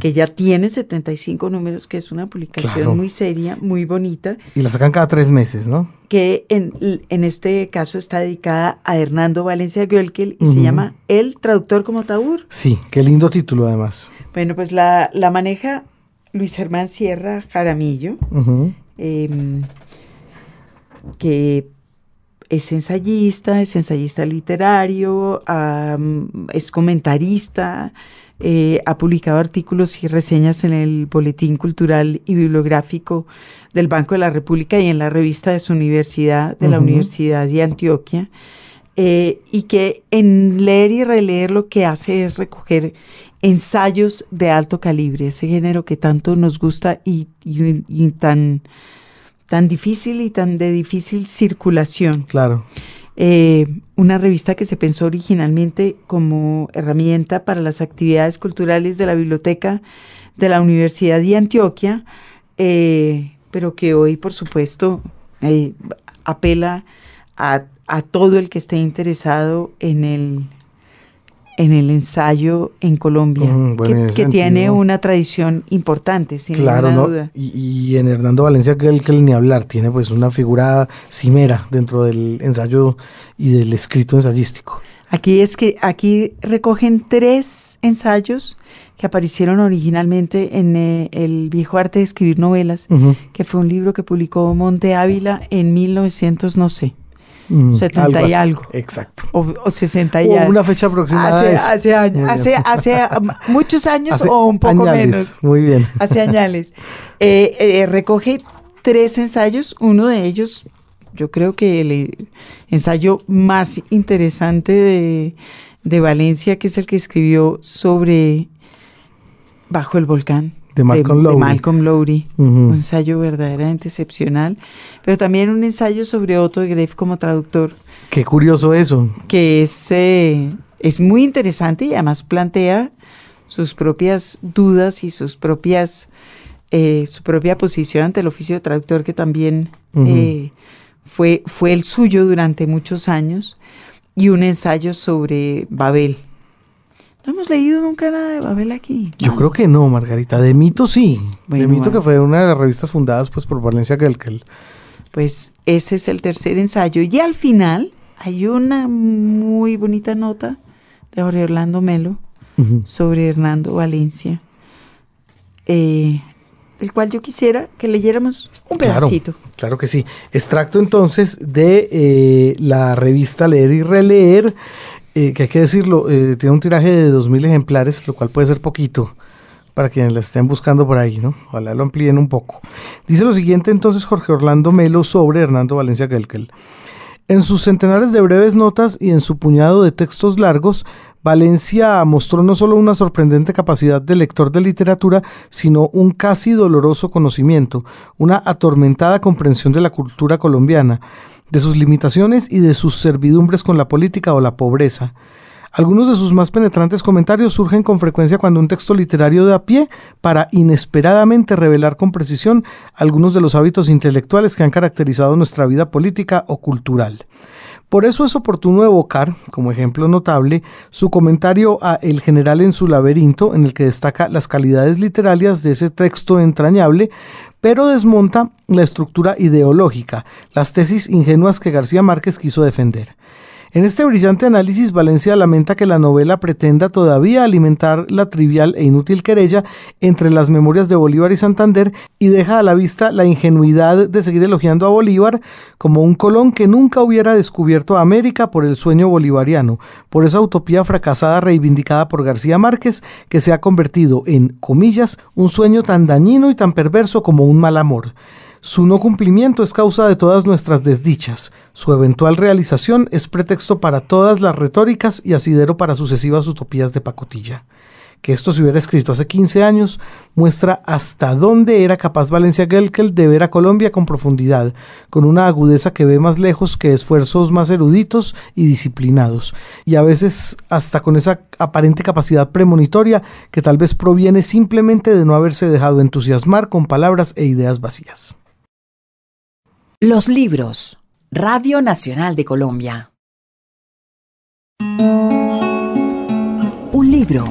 que ya tiene 75 números, que es una publicación muy seria, muy bonita. Y la sacan cada tres meses, ¿no? Que en, en este caso está dedicada a Hernando Valencia Gölkel y se llama El Traductor como Taur. Sí, qué lindo título además. Bueno, pues la, la maneja Luis Germán Sierra Jaramillo, em, que es ensayista, es ensayista literario, es comentarista, eh, ha publicado artículos y reseñas en el Boletín Cultural y Bibliográfico del Banco de la República y en la revista de su universidad, de la Universidad de Antioquia. Eh, y que en leer y releer lo que hace es recoger ensayos de alto calibre, ese género que tanto nos gusta y, tan, tan difícil y tan de difícil circulación. Claro. Eh, una revista que se pensó originalmente como herramienta para las actividades culturales de la biblioteca de la Universidad de Antioquia, eh, pero que hoy, por supuesto, eh, apela a, a todo el que esté interesado en el en el ensayo en Colombia, Mm, bueno, que, que tiene una tradición importante, sin Claro, ninguna ¿no? duda. Y, y en Hernando Valencia que el que ni hablar, tiene pues una figura cimera dentro del ensayo y del escrito ensayístico. Aquí es que aquí recogen tres ensayos que aparecieron originalmente en eh, el viejo arte de escribir novelas, que fue un libro que publicó Monte Ávila en 1900, no sé, Mm, 70 y algo. Exacto. o, o 60 y O algo. una fecha aproximada. hace, hace, hace, hace um, muchos años Hace o un poco añales. menos. Muy bien. hace añales. Eh, eh, recoge tres ensayos, uno de ellos, yo creo que el eh, ensayo más interesante de, de Valencia, que es el que escribió sobre Bajo el Volcán. De Malcolm Lowry. Malcolm Lowry. Un ensayo verdaderamente excepcional, pero también un ensayo sobre Otto de Greff como traductor, Qué curioso eso. que es, eh, es muy interesante y además plantea sus propias dudas y sus propias eh, su propia posición ante el oficio de traductor que también eh, fue, fue el suyo durante muchos años y un ensayo sobre Babel. No hemos leído nunca nada de Babel aquí. Yo ¿no? creo que no, Margarita. De mito sí. Bueno, de mito bueno. que fue una de las revistas fundadas pues por Valencia Gelkel. Pues ese es el tercer ensayo. Y al final hay una muy bonita nota de Jorge Orlando Melo sobre Hernando Valencia, eh, del cual yo quisiera que leyéramos un Claro. pedacito. Claro que sí. Extracto entonces de eh, la revista Leer y Releer, eh, que hay que decirlo, eh, tiene un tiraje de 2.000 ejemplares, lo cual puede ser poquito para quienes la estén buscando por ahí, ¿no? Ojalá lo amplíen un poco. Dice lo siguiente entonces Jorge Orlando Melo sobre Hernando Valencia Gelkel. En sus centenares de breves notas y en su puñado de textos largos, Valencia mostró no solo una sorprendente capacidad de lector de literatura, sino un casi doloroso conocimiento, una atormentada comprensión de la cultura colombiana, de sus limitaciones y de sus servidumbres con la política o la pobreza. Algunos de sus más penetrantes comentarios surgen con frecuencia cuando un texto literario da pie para inesperadamente revelar con precisión algunos de los hábitos intelectuales que han caracterizado nuestra vida política o cultural. Por eso es oportuno evocar, como ejemplo notable, su comentario a El general en su laberinto, en el que destaca las calidades literarias de ese texto entrañable, pero desmonta la estructura ideológica, las tesis ingenuas que García Márquez quiso defender. En este brillante análisis, Valencia lamenta que la novela pretenda todavía alimentar la trivial e inútil querella entre las memorias de Bolívar y Santander y deja a la vista la ingenuidad de seguir elogiando a Bolívar como un Colón que nunca hubiera descubierto a América por el sueño bolivariano, por esa utopía fracasada reivindicada por García Márquez que se ha convertido en, comillas, un sueño tan dañino y tan perverso como un mal amor. Su no cumplimiento es causa de todas nuestras desdichas. Su eventual realización es pretexto para todas las retóricas y asidero para sucesivas utopías de pacotilla. Que esto se hubiera escrito hace 15 años muestra hasta dónde era capaz Valencia Gelkel de ver a Colombia con profundidad, con una agudeza que ve más lejos que esfuerzos más eruditos y disciplinados, y a veces hasta con esa aparente capacidad premonitoria que tal vez proviene simplemente de no haberse dejado entusiasmar con palabras e ideas vacías. Los libros. Radio Nacional de Colombia. Un libro,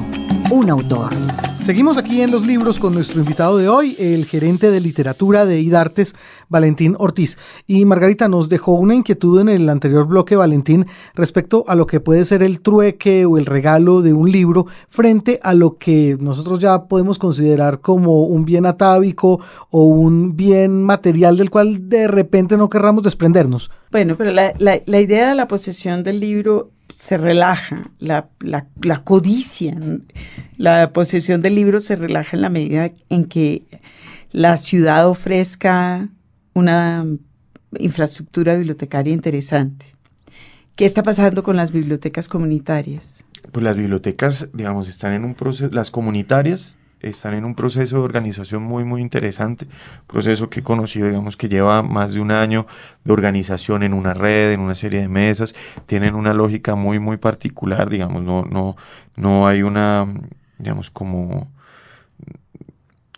un autor. Seguimos aquí en los libros con nuestro invitado de hoy, el gerente de literatura de IDARTES, Valentín Ortiz. Y Margarita nos dejó una inquietud en el anterior bloque, Valentín, respecto a lo que puede ser el trueque o el regalo de un libro frente a lo que nosotros ya podemos considerar como un bien atávico o un bien material del cual de repente no querramos desprendernos. Bueno, pero la, la- la idea de la posesión del libro se relaja, la, la- codicia, la posesión del libro se relaja en la medida en que la ciudad ofrezca una infraestructura bibliotecaria interesante. ¿Qué está pasando con las bibliotecas comunitarias? Pues las bibliotecas, digamos, están en un proceso, las comunitarias están en un proceso de organización muy, muy interesante, proceso que he conocido, digamos, que lleva más de un año de organización en una red, en una serie de mesas, tienen una lógica muy, muy particular, digamos, no, no, no hay una, digamos, como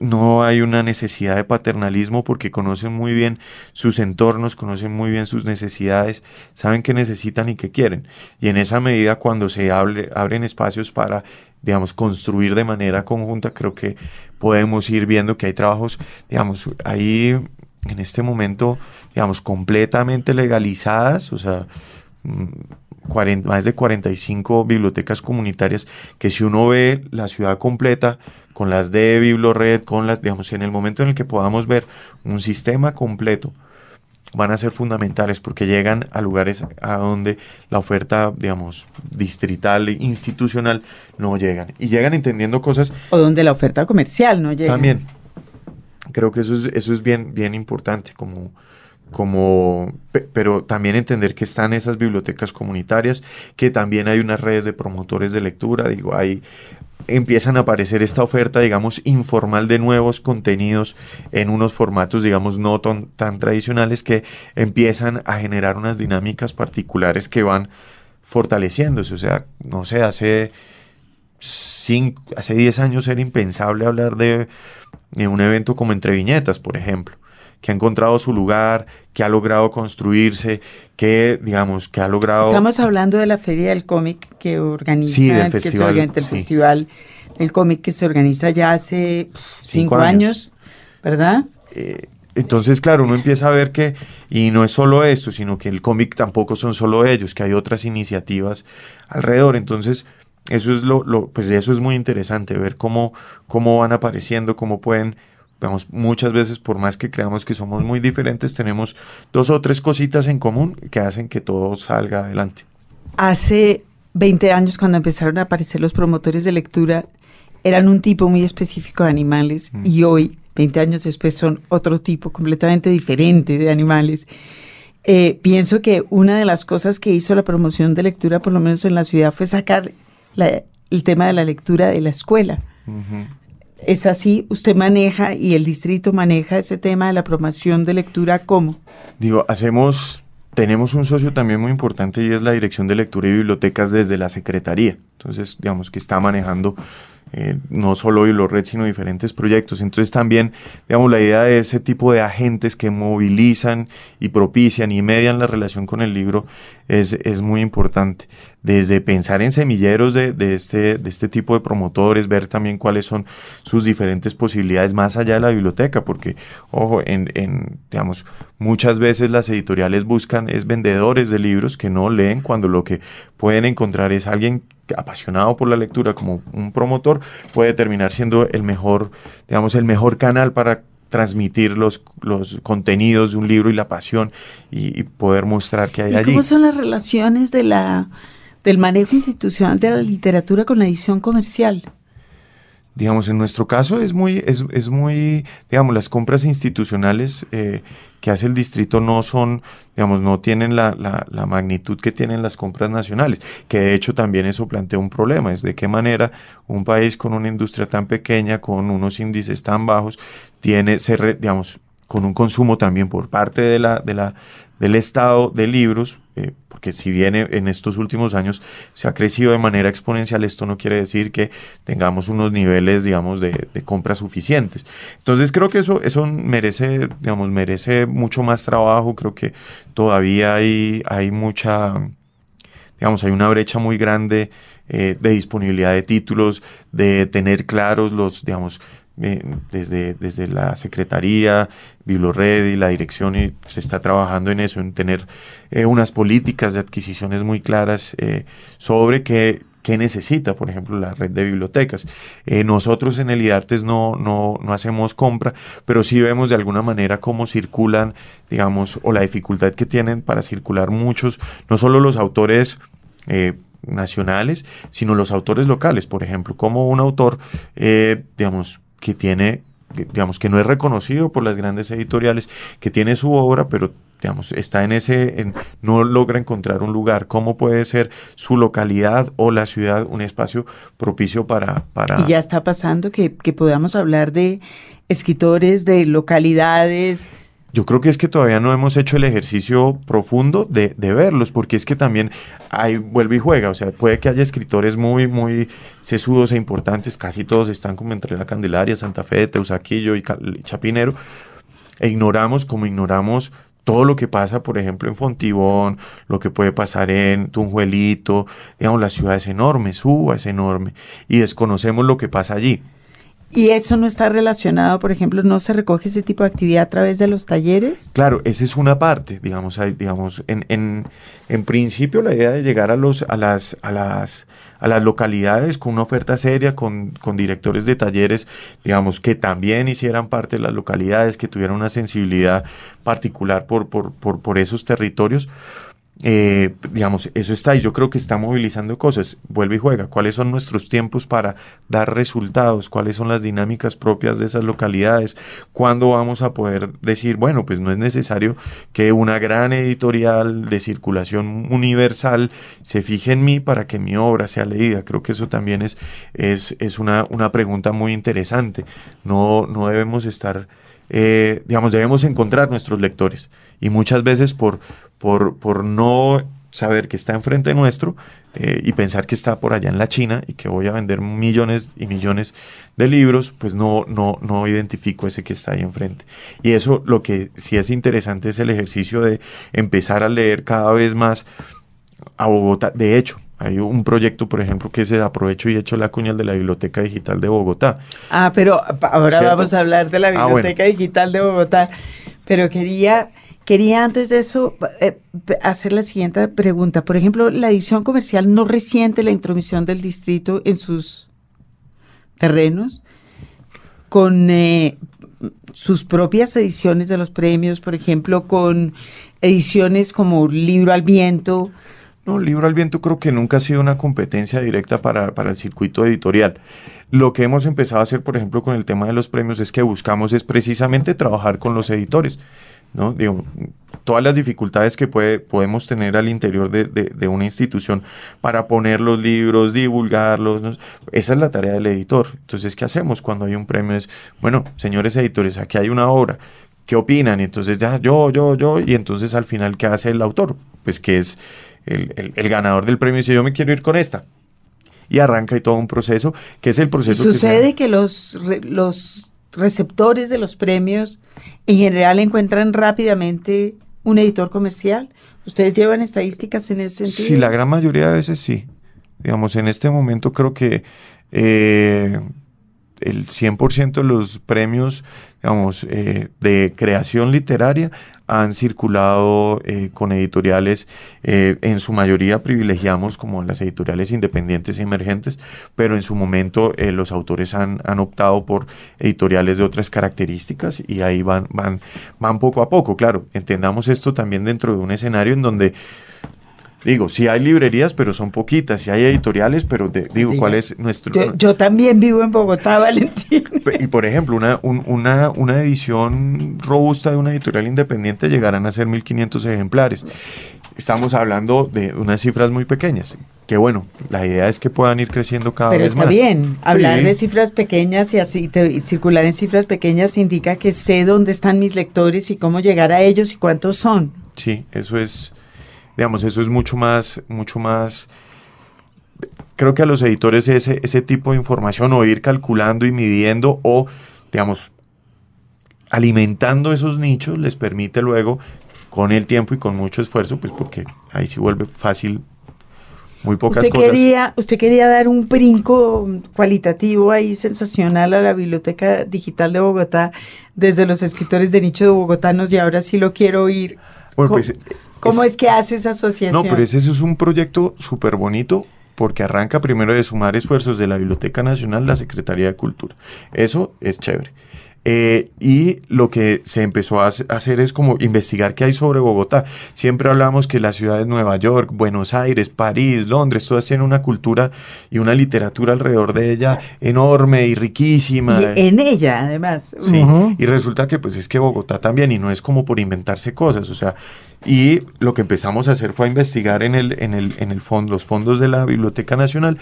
no hay una necesidad de paternalismo porque conocen muy bien sus entornos, conocen muy bien sus necesidades, saben qué necesitan y qué quieren. Y en esa medida, cuando se abren espacios para, digamos, construir de manera conjunta, creo que podemos ir viendo que hay trabajos, digamos, ahí en este momento, digamos, completamente legalizadas, o sea, mm, más de 45 bibliotecas comunitarias que si uno ve la ciudad completa con las de Biblored, con las, digamos, en el momento en el que podamos ver un sistema completo, van a ser fundamentales porque llegan a lugares a donde la oferta, digamos, distrital, institucional, no llegan. Y llegan entendiendo cosas. O donde la oferta comercial no llega. También. Creo que eso es, eso es bien, bien importante, como, como, pero también entender que están esas bibliotecas comunitarias, que también hay unas redes de promotores de lectura, digo, hay, empiezan a aparecer esta oferta, digamos, informal de nuevos contenidos en unos formatos, digamos, no tan, tan tradicionales que empiezan a generar unas dinámicas particulares que van fortaleciéndose, o sea, no sé, hace cinco, hace 10 años era impensable hablar de, de un evento como Entre Viñetas, por ejemplo que ha encontrado su lugar, que ha logrado construirse, que, digamos, que ha logrado... Estamos hablando de la Feria del Cómic que organiza, sí, del festival, el festival del cómic que se organiza ya hace cinco, años. ¿verdad? Eh, entonces, claro, uno empieza a ver que, y no es solo esto, sino que el cómic tampoco son solo ellos, que hay otras iniciativas alrededor. Entonces, eso es lo, lo pues eso es muy interesante, ver cómo, cómo van apareciendo, cómo pueden muchas veces, por más que creamos que somos muy diferentes, tenemos dos o tres cositas en común que hacen que todo salga adelante. Hace 20 años, cuando empezaron a aparecer los promotores de lectura, eran un tipo muy específico de animales mm. y hoy, 20 años después, son otro tipo completamente diferente de animales. Eh, pienso que una de las cosas que hizo la promoción de lectura, por lo menos en la ciudad, fue sacar el tema de la lectura de la escuela es así, usted maneja y el distrito maneja ese tema de la promoción de lectura, ¿cómo? Digo, hacemos, tenemos un socio también muy importante y es la Dirección de Lectura y Bibliotecas desde la Secretaría. Entonces, digamos que está manejando eh, no solo Red, sino diferentes proyectos. Entonces también, digamos, la idea de ese tipo de agentes que movilizan y propician y median la relación con el libro es, es muy importante. Desde pensar en semilleros de, de, este, de este tipo de promotores, ver también cuáles son sus diferentes posibilidades más allá de la biblioteca, porque, ojo, en, en digamos, muchas veces las editoriales buscan es vendedores de libros que no leen cuando lo que pueden encontrar es alguien apasionado por la lectura como un promotor puede terminar siendo el mejor, digamos, el mejor canal para transmitir los, los contenidos de un libro y la pasión y, poder mostrar que hay ¿Y allí. ¿Cómo son las relaciones de la, del manejo institucional de la literatura con la edición comercial? Digamos, en nuestro caso es muy, es, es muy, digamos, las compras institucionales eh, que hace el distrito no son, digamos, no tienen la, la, la, magnitud que tienen las compras nacionales, que de hecho también eso plantea un problema, es de qué manera un país con una industria tan pequeña, con unos índices tan bajos, tiene, se digamos, con un consumo también por parte de la, de la, del Estado de libros, eh, porque si bien en estos últimos años se ha crecido de manera exponencial, esto no quiere decir que tengamos unos niveles, digamos, de, de compra suficientes. Entonces creo que eso, eso merece, digamos, merece mucho más trabajo, creo que todavía hay, hay mucha, digamos, hay una brecha muy grande eh, de disponibilidad de títulos, de tener claros los, digamos, desde, desde la Secretaría, Biblored y la dirección se está trabajando en eso, en tener eh, unas políticas de adquisiciones muy claras eh, sobre qué, qué, necesita, por ejemplo, la red de bibliotecas. Eh, nosotros en el IDARTES no, no, no hacemos compra, pero sí vemos de alguna manera cómo circulan, digamos, o la dificultad que tienen para circular muchos, no solo los autores nacionales, sino los autores locales, por ejemplo, como un autor, digamos, que tiene, digamos, que no es reconocido por las grandes editoriales, que tiene su obra, pero digamos, está en ese, en, no logra encontrar un lugar, cómo puede ser su localidad o la ciudad un espacio propicio para... para... Y ya está pasando que, que podamos hablar de escritores de localidades yo creo que es que todavía no hemos hecho el ejercicio profundo de, verlos, porque es que también hay, vuelve y juega, o sea, puede que haya escritores muy, muy sesudos e importantes, casi todos están como entre la Candelaria, Santa Fe, Teusaquillo y Chapinero, e ignoramos como ignoramos todo lo que pasa, por ejemplo, en Fontibón, lo que puede pasar en Tunjuelito, digamos, la ciudad es enorme, Suba es enorme, y desconocemos lo que pasa allí. ¿Y eso no está relacionado, por ejemplo, no se recoge ese tipo de actividad a través de los talleres? Claro, esa es una parte, digamos, hay, digamos, en, en, en, principio la idea de llegar a los, a las, a las, a las localidades con una oferta seria, con, con directores de talleres, digamos, que también hicieran parte de las localidades, que tuvieran una sensibilidad particular por, por, por, por esos territorios, eh, digamos, eso está y yo creo que está movilizando cosas. Vuelve y juega. ¿Cuáles son nuestros tiempos para dar resultados? ¿Cuáles son las dinámicas propias de esas localidades? ¿Cuándo vamos a poder decir, bueno, pues no es necesario que una gran editorial de circulación universal se fije en mí para que mi obra sea leída? Creo que eso también es, es, es una, una pregunta muy interesante. No, no debemos estar eh, digamos, debemos encontrar nuestros lectores. Y muchas veces por, por, por no saber que está enfrente nuestro eh, y pensar que está por allá en la China y que voy a vender millones y millones de libros, pues no, no, no identifico ese que está ahí enfrente. Y eso lo que sí es interesante es el ejercicio de empezar a leer cada vez más a Bogotá. De hecho, hay un proyecto, por ejemplo, que se aprovecho y hecho la cuña de la Biblioteca Digital de Bogotá. Ah, pero ahora vamos a hablar de la ah, Biblioteca Digital de Bogotá. Pero quería, quería antes de eso eh, hacer la siguiente pregunta. Por ejemplo, la edición comercial no resiente la intromisión del distrito en sus terrenos con eh, sus propias ediciones de los premios, por ejemplo, con ediciones como Libro al Viento, no, Libro al Viento creo que nunca ha sido una competencia directa para, para, el circuito editorial. Lo que hemos empezado a hacer, por ejemplo, con el tema de los premios es que buscamos es precisamente trabajar con los editores. ¿no? Digo, todas las dificultades que puede, podemos tener al interior de, de, una institución para poner los libros, divulgarlos, esa es la tarea del editor. Entonces, ¿qué hacemos cuando hay un premio? Es, bueno, señores editores, aquí hay una obra, ¿qué opinan? Y entonces ya, yo, yo, yo, y entonces al final, ¿qué hace el autor? Pues que es el, ganador del premio dice, yo me quiero ir con esta. Y arranca y todo un proceso, que es el proceso... Sucede que, los, los receptores de los premios en general encuentran rápidamente un editor comercial. ¿Ustedes llevan estadísticas en ese sentido? Sí, la gran mayoría de veces sí. Digamos, en este momento creo que eh, el 100% de los premios, digamos, eh, de creación literaria han circulado eh, con editoriales, eh, en su mayoría privilegiamos como las editoriales independientes e emergentes, pero en su momento los autores han, han, optado por editoriales de otras características y ahí van, van, van poco a poco. Claro, entendamos esto también dentro de un escenario en donde Digo, sí hay librerías, pero son poquitas, sí hay editoriales, pero digo, ¿cuál es nuestro...? Yo, también vivo en Bogotá, [laughs] Valentín. Y por ejemplo, una, una, una edición robusta de una editorial independiente llegarán a ser 1.500 ejemplares. Estamos hablando de unas cifras muy pequeñas, que bueno, la idea es que puedan ir creciendo cada vez más. Pero está bien, hablar de cifras pequeñas y así circular en cifras pequeñas indica que sé dónde están mis lectores y cómo llegar a ellos y cuántos son. Sí, eso es Digamos, eso es mucho más, mucho más creo que a los editores ese, ese tipo de información o ir calculando y midiendo o, digamos, alimentando esos nichos les permite luego, con el tiempo y con mucho esfuerzo, pues porque ahí sí vuelve fácil muy pocas usted cosas. Quería, usted quería dar un brinco cualitativo ahí sensacional a la Biblioteca Digital de Bogotá desde los escritores de nicho de bogotanos y ahora sí lo quiero oír. Bueno, pues ¿Cómo es, que hace esa asociación? No, pero ese, es un proyecto súper bonito porque arranca primero de sumar esfuerzos de la Biblioteca Nacional, la Secretaría de Cultura. Eso es chévere. Eh, y lo que se empezó a hacer es como investigar qué hay sobre Bogotá. Siempre hablamos que las ciudades Nueva York, Buenos Aires, París, Londres, todas tienen una cultura y una literatura alrededor de ella enorme y riquísima. Y en ella, además. Sí, y resulta que pues es que Bogotá también, y no es como por inventarse cosas, o sea, y lo que empezamos a hacer fue a investigar en el, en el, en el fondo, los fondos de la Biblioteca Nacional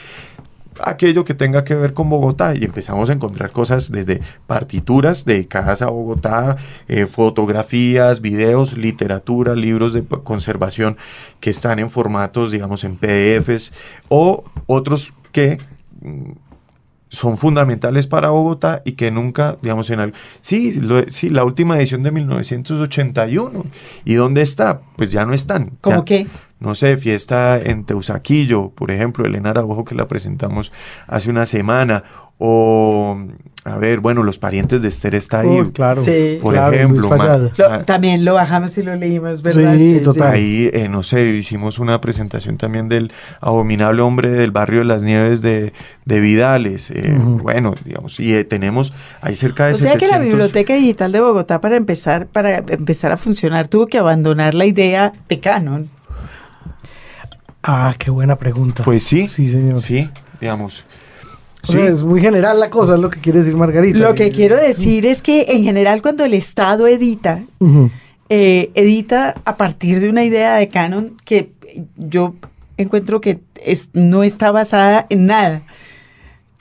aquello que tenga que ver con Bogotá y empezamos a encontrar cosas desde partituras dedicadas a Bogotá, eh, fotografías, videos, literatura, libros de conservación que están en formatos, digamos, en PDFs o otros que mm, son fundamentales para Bogotá y que nunca, digamos, en algo... Sí, sí, la última edición de 1981. ¿Y dónde está? Pues ya no están. ¿Cómo qué? No sé, fiesta en Teusaquillo, por ejemplo, Elena Araujo que la presentamos hace una semana, o a ver, bueno, los parientes de Esther está ahí. claro. por ejemplo. Ah, también lo bajamos y lo leímos, ¿verdad? Sí, total. Ahí, eh, no sé, hicimos una presentación también del abominable hombre del barrio de las nieves de, de Vidales. Eh, bueno, digamos, y eh, tenemos ahí cerca de O sea que la Biblioteca Digital de Bogotá para empezar, para empezar a funcionar tuvo que abandonar la idea de Canon. Ah, qué buena pregunta. Pues sí. Sí, señor. Sí, digamos es muy general la cosa, es lo que quiere decir Margarita. Lo que quiero decir es que en general cuando el Estado edita, eh, edita a partir de una idea de canon que yo encuentro que es, no está basada en nada.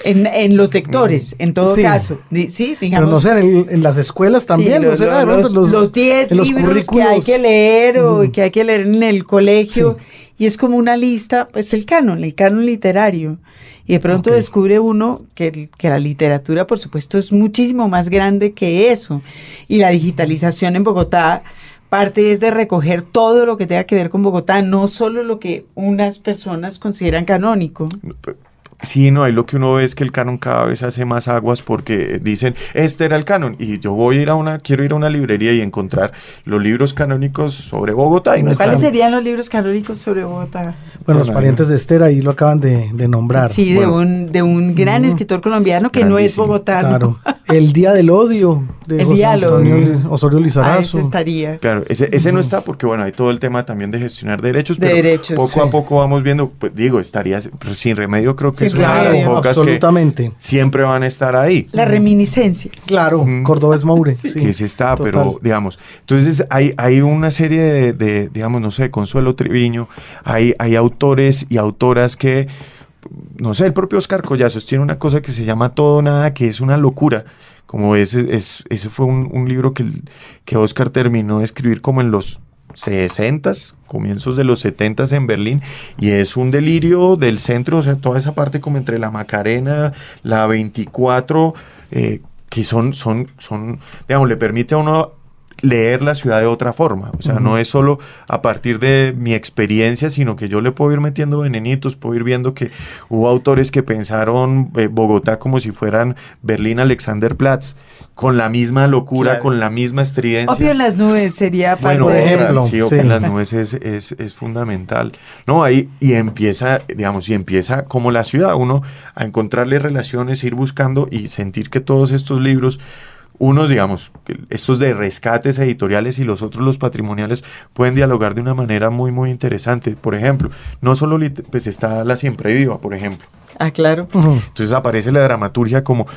En, los lectores, en todo caso. Sí, digamos. Pero no sé, en, las escuelas también. los, los, 10 libros que hay que leer o que hay que leer en el colegio. Y es como una lista, pues el canon, el canon literario. Y de pronto descubre uno que, que, la literatura, por supuesto, es muchísimo más grande que eso. Y la digitalización en Bogotá parte es de recoger todo lo que tenga que ver con Bogotá, no solo lo que unas personas consideran canónico. Sí, no, ahí lo que uno ve es que el canon cada vez hace más aguas porque dicen, este era el canon, y yo voy a ir a una, quiero ir a una librería y encontrar los libros canónicos sobre Bogotá. Y no ¿Cuáles serían los libros canónicos sobre Bogotá? Bueno, los parientes de Esther ahí lo acaban de, nombrar. Sí, de, un, de un gran escritor colombiano que no es bogotano. Claro, El Día del Odio de el José Osorio Lizarazo. Ah, estaría. Claro, ese, ese no está porque, bueno, hay todo el tema también de gestionar derechos, de pero derechos, poco a poco vamos viendo, pues digo, estaría sin remedio, creo que absolutamente. siempre van a estar ahí. Las reminiscencias. Claro, Cordobés Moure. Sí. Que sí está, pero digamos, entonces hay, hay una serie de, digamos, no sé, Consuelo Treviño, hay, hay autores y autoras que no sé, el propio Oscar Collazos tiene una cosa que se llama Todo Nada, que es una locura. Como ese, es, ese fue un, un libro que, que Oscar terminó de escribir como en los 60, comienzos de los 70 en Berlín, y es un delirio del centro, o sea, toda esa parte como entre la Macarena, la 24, eh, que son, son, son, digamos, le permite a uno leer la ciudad de otra forma. O sea, no es solo a partir de mi experiencia, sino que yo le puedo ir metiendo venenitos, puedo ir viendo que hubo autores que pensaron eh, Bogotá como si fueran Berlín Alexanderplatz, con la misma locura, con la misma estridencia. Opio en las nubes sería para bueno, ejemplo, sí, Opio en las nubes es, es, es, fundamental. No, ahí, y empieza, digamos, y empieza como la ciudad, uno a encontrarle relaciones, ir buscando y sentir que todos estos libros unos, digamos, estos de rescates editoriales y los otros, los patrimoniales, pueden dialogar de una manera muy, muy interesante. Por ejemplo, no solo pues está La Siempre Viva, por ejemplo. Ah, claro. Entonces aparece la dramaturgia como,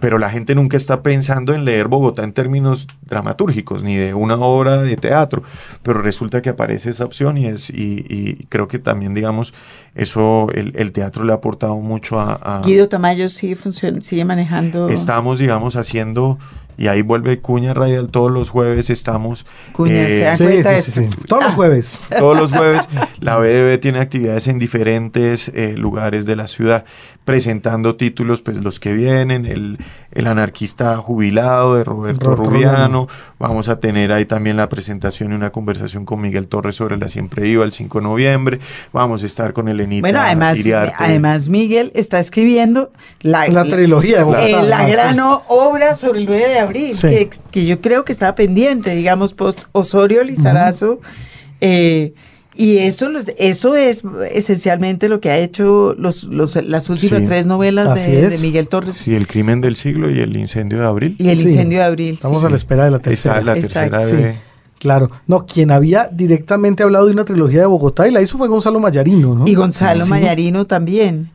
pero la gente nunca está pensando en leer Bogotá en términos dramatúrgicos, ni de una obra de teatro, pero resulta que aparece esa opción y es, y, creo que también, digamos, eso, el, teatro le ha aportado mucho a... Guido Tamayo sigue, sigue manejando... Estamos, digamos, haciendo y ahí vuelve Cuña Radial todos los jueves estamos. Cuña, eh, Todos los jueves. Todos los jueves. La BDB tiene actividades en diferentes eh, lugares de la ciudad presentando títulos, pues los que vienen, el, el anarquista jubilado de Roberto, Rubiano, vamos a tener ahí también la presentación y una conversación con Miguel Torres sobre la Siempre Iba el 5 de noviembre, vamos a estar con Elenita Bueno, además, además Miguel está escribiendo la, trilogía de la gran obra sobre el 9 de abril, que, que, yo creo que estaba pendiente, digamos, post Osorio Lizarazo, eh, y eso, eso es esencialmente lo que ha hecho los, las últimas tres novelas de, Miguel Torres. Sí, El crimen del siglo y El incendio de abril. Y El incendio de abril. Estamos a la espera de la tercera. la tercera de... Claro, no, quien había directamente hablado de una trilogía de Bogotá y la hizo fue Gonzalo Mayarino, ¿no? Y Gonzalo Mayarino también.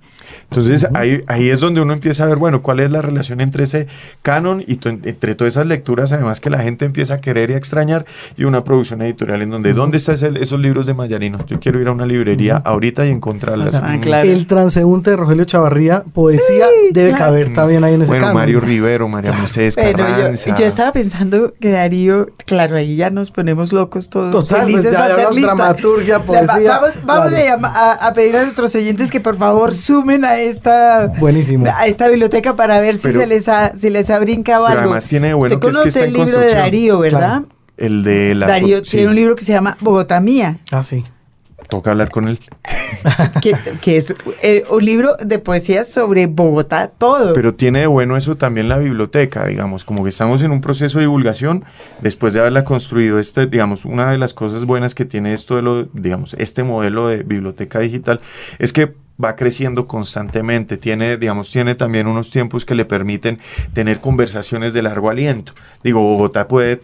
Entonces ahí, ahí es donde uno empieza a ver, bueno, cuál es la relación entre ese canon y entre todas esas lecturas, además que la gente empieza a querer y a extrañar, y una producción editorial en donde, ¿dónde están esos libros de Mayarino? Yo quiero ir a una librería ahorita y encontrarlas. Ah, El transeúnte de Rogelio Chavarría, poesía, debe caber también ahí en ese Bueno, Mario Rivero, María Mercedes Carranza. Yo, estaba pensando que Darío, claro, ahí ya nos ponemos locos todos. Total, pues felices ya, dramaturgia, poesía. Vamos, a, pedir a nuestros oyentes que por favor sumen a esta Buenísimo. a esta biblioteca para ver si se les ha, si les ha brincado algo. Además tiene bueno Usted que conoce el libro de Darío, ¿verdad? El de la Darío tiene un libro que se llama Bogotá Mía. Ah, sí. Toca hablar con él. [laughs] que, es eh, un libro de poesía sobre Bogotá, todo. Pero tiene de bueno eso también la biblioteca, digamos, como que estamos en un proceso de divulgación, después de haberla construido, este, digamos, una de las cosas buenas que tiene esto de lo, digamos, este modelo de biblioteca digital, es que va creciendo constantemente, tiene, digamos, tiene también unos tiempos que le permiten tener conversaciones de largo aliento. Digo, Bogotá puede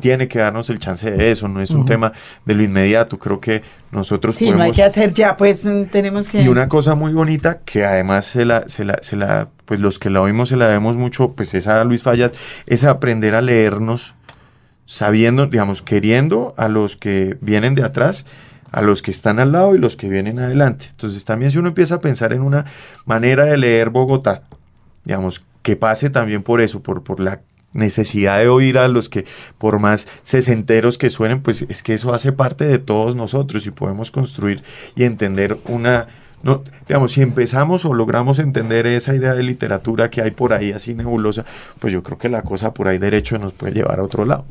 tiene que darnos el chance de eso, no es un tema de lo inmediato, creo que nosotros sí, no hay que hacer ya, pues mm, tenemos que... Y una cosa muy bonita, que además se la, se la, se la pues los que la oímos se la vemos mucho, pues es a Luis Fallat, es aprender a leernos sabiendo, digamos, queriendo a los que vienen de atrás, a los que están al lado y los que vienen adelante. Entonces también si uno empieza a pensar en una manera de leer Bogotá, digamos, que pase también por eso, por, por la necesidad de oír a los que por más sesenteros que suenen, pues es que eso hace parte de todos nosotros y podemos construir y entender una, no, digamos, si empezamos o logramos entender esa idea de literatura que hay por ahí así nebulosa, pues yo creo que la cosa por ahí derecho nos puede llevar a otro lado.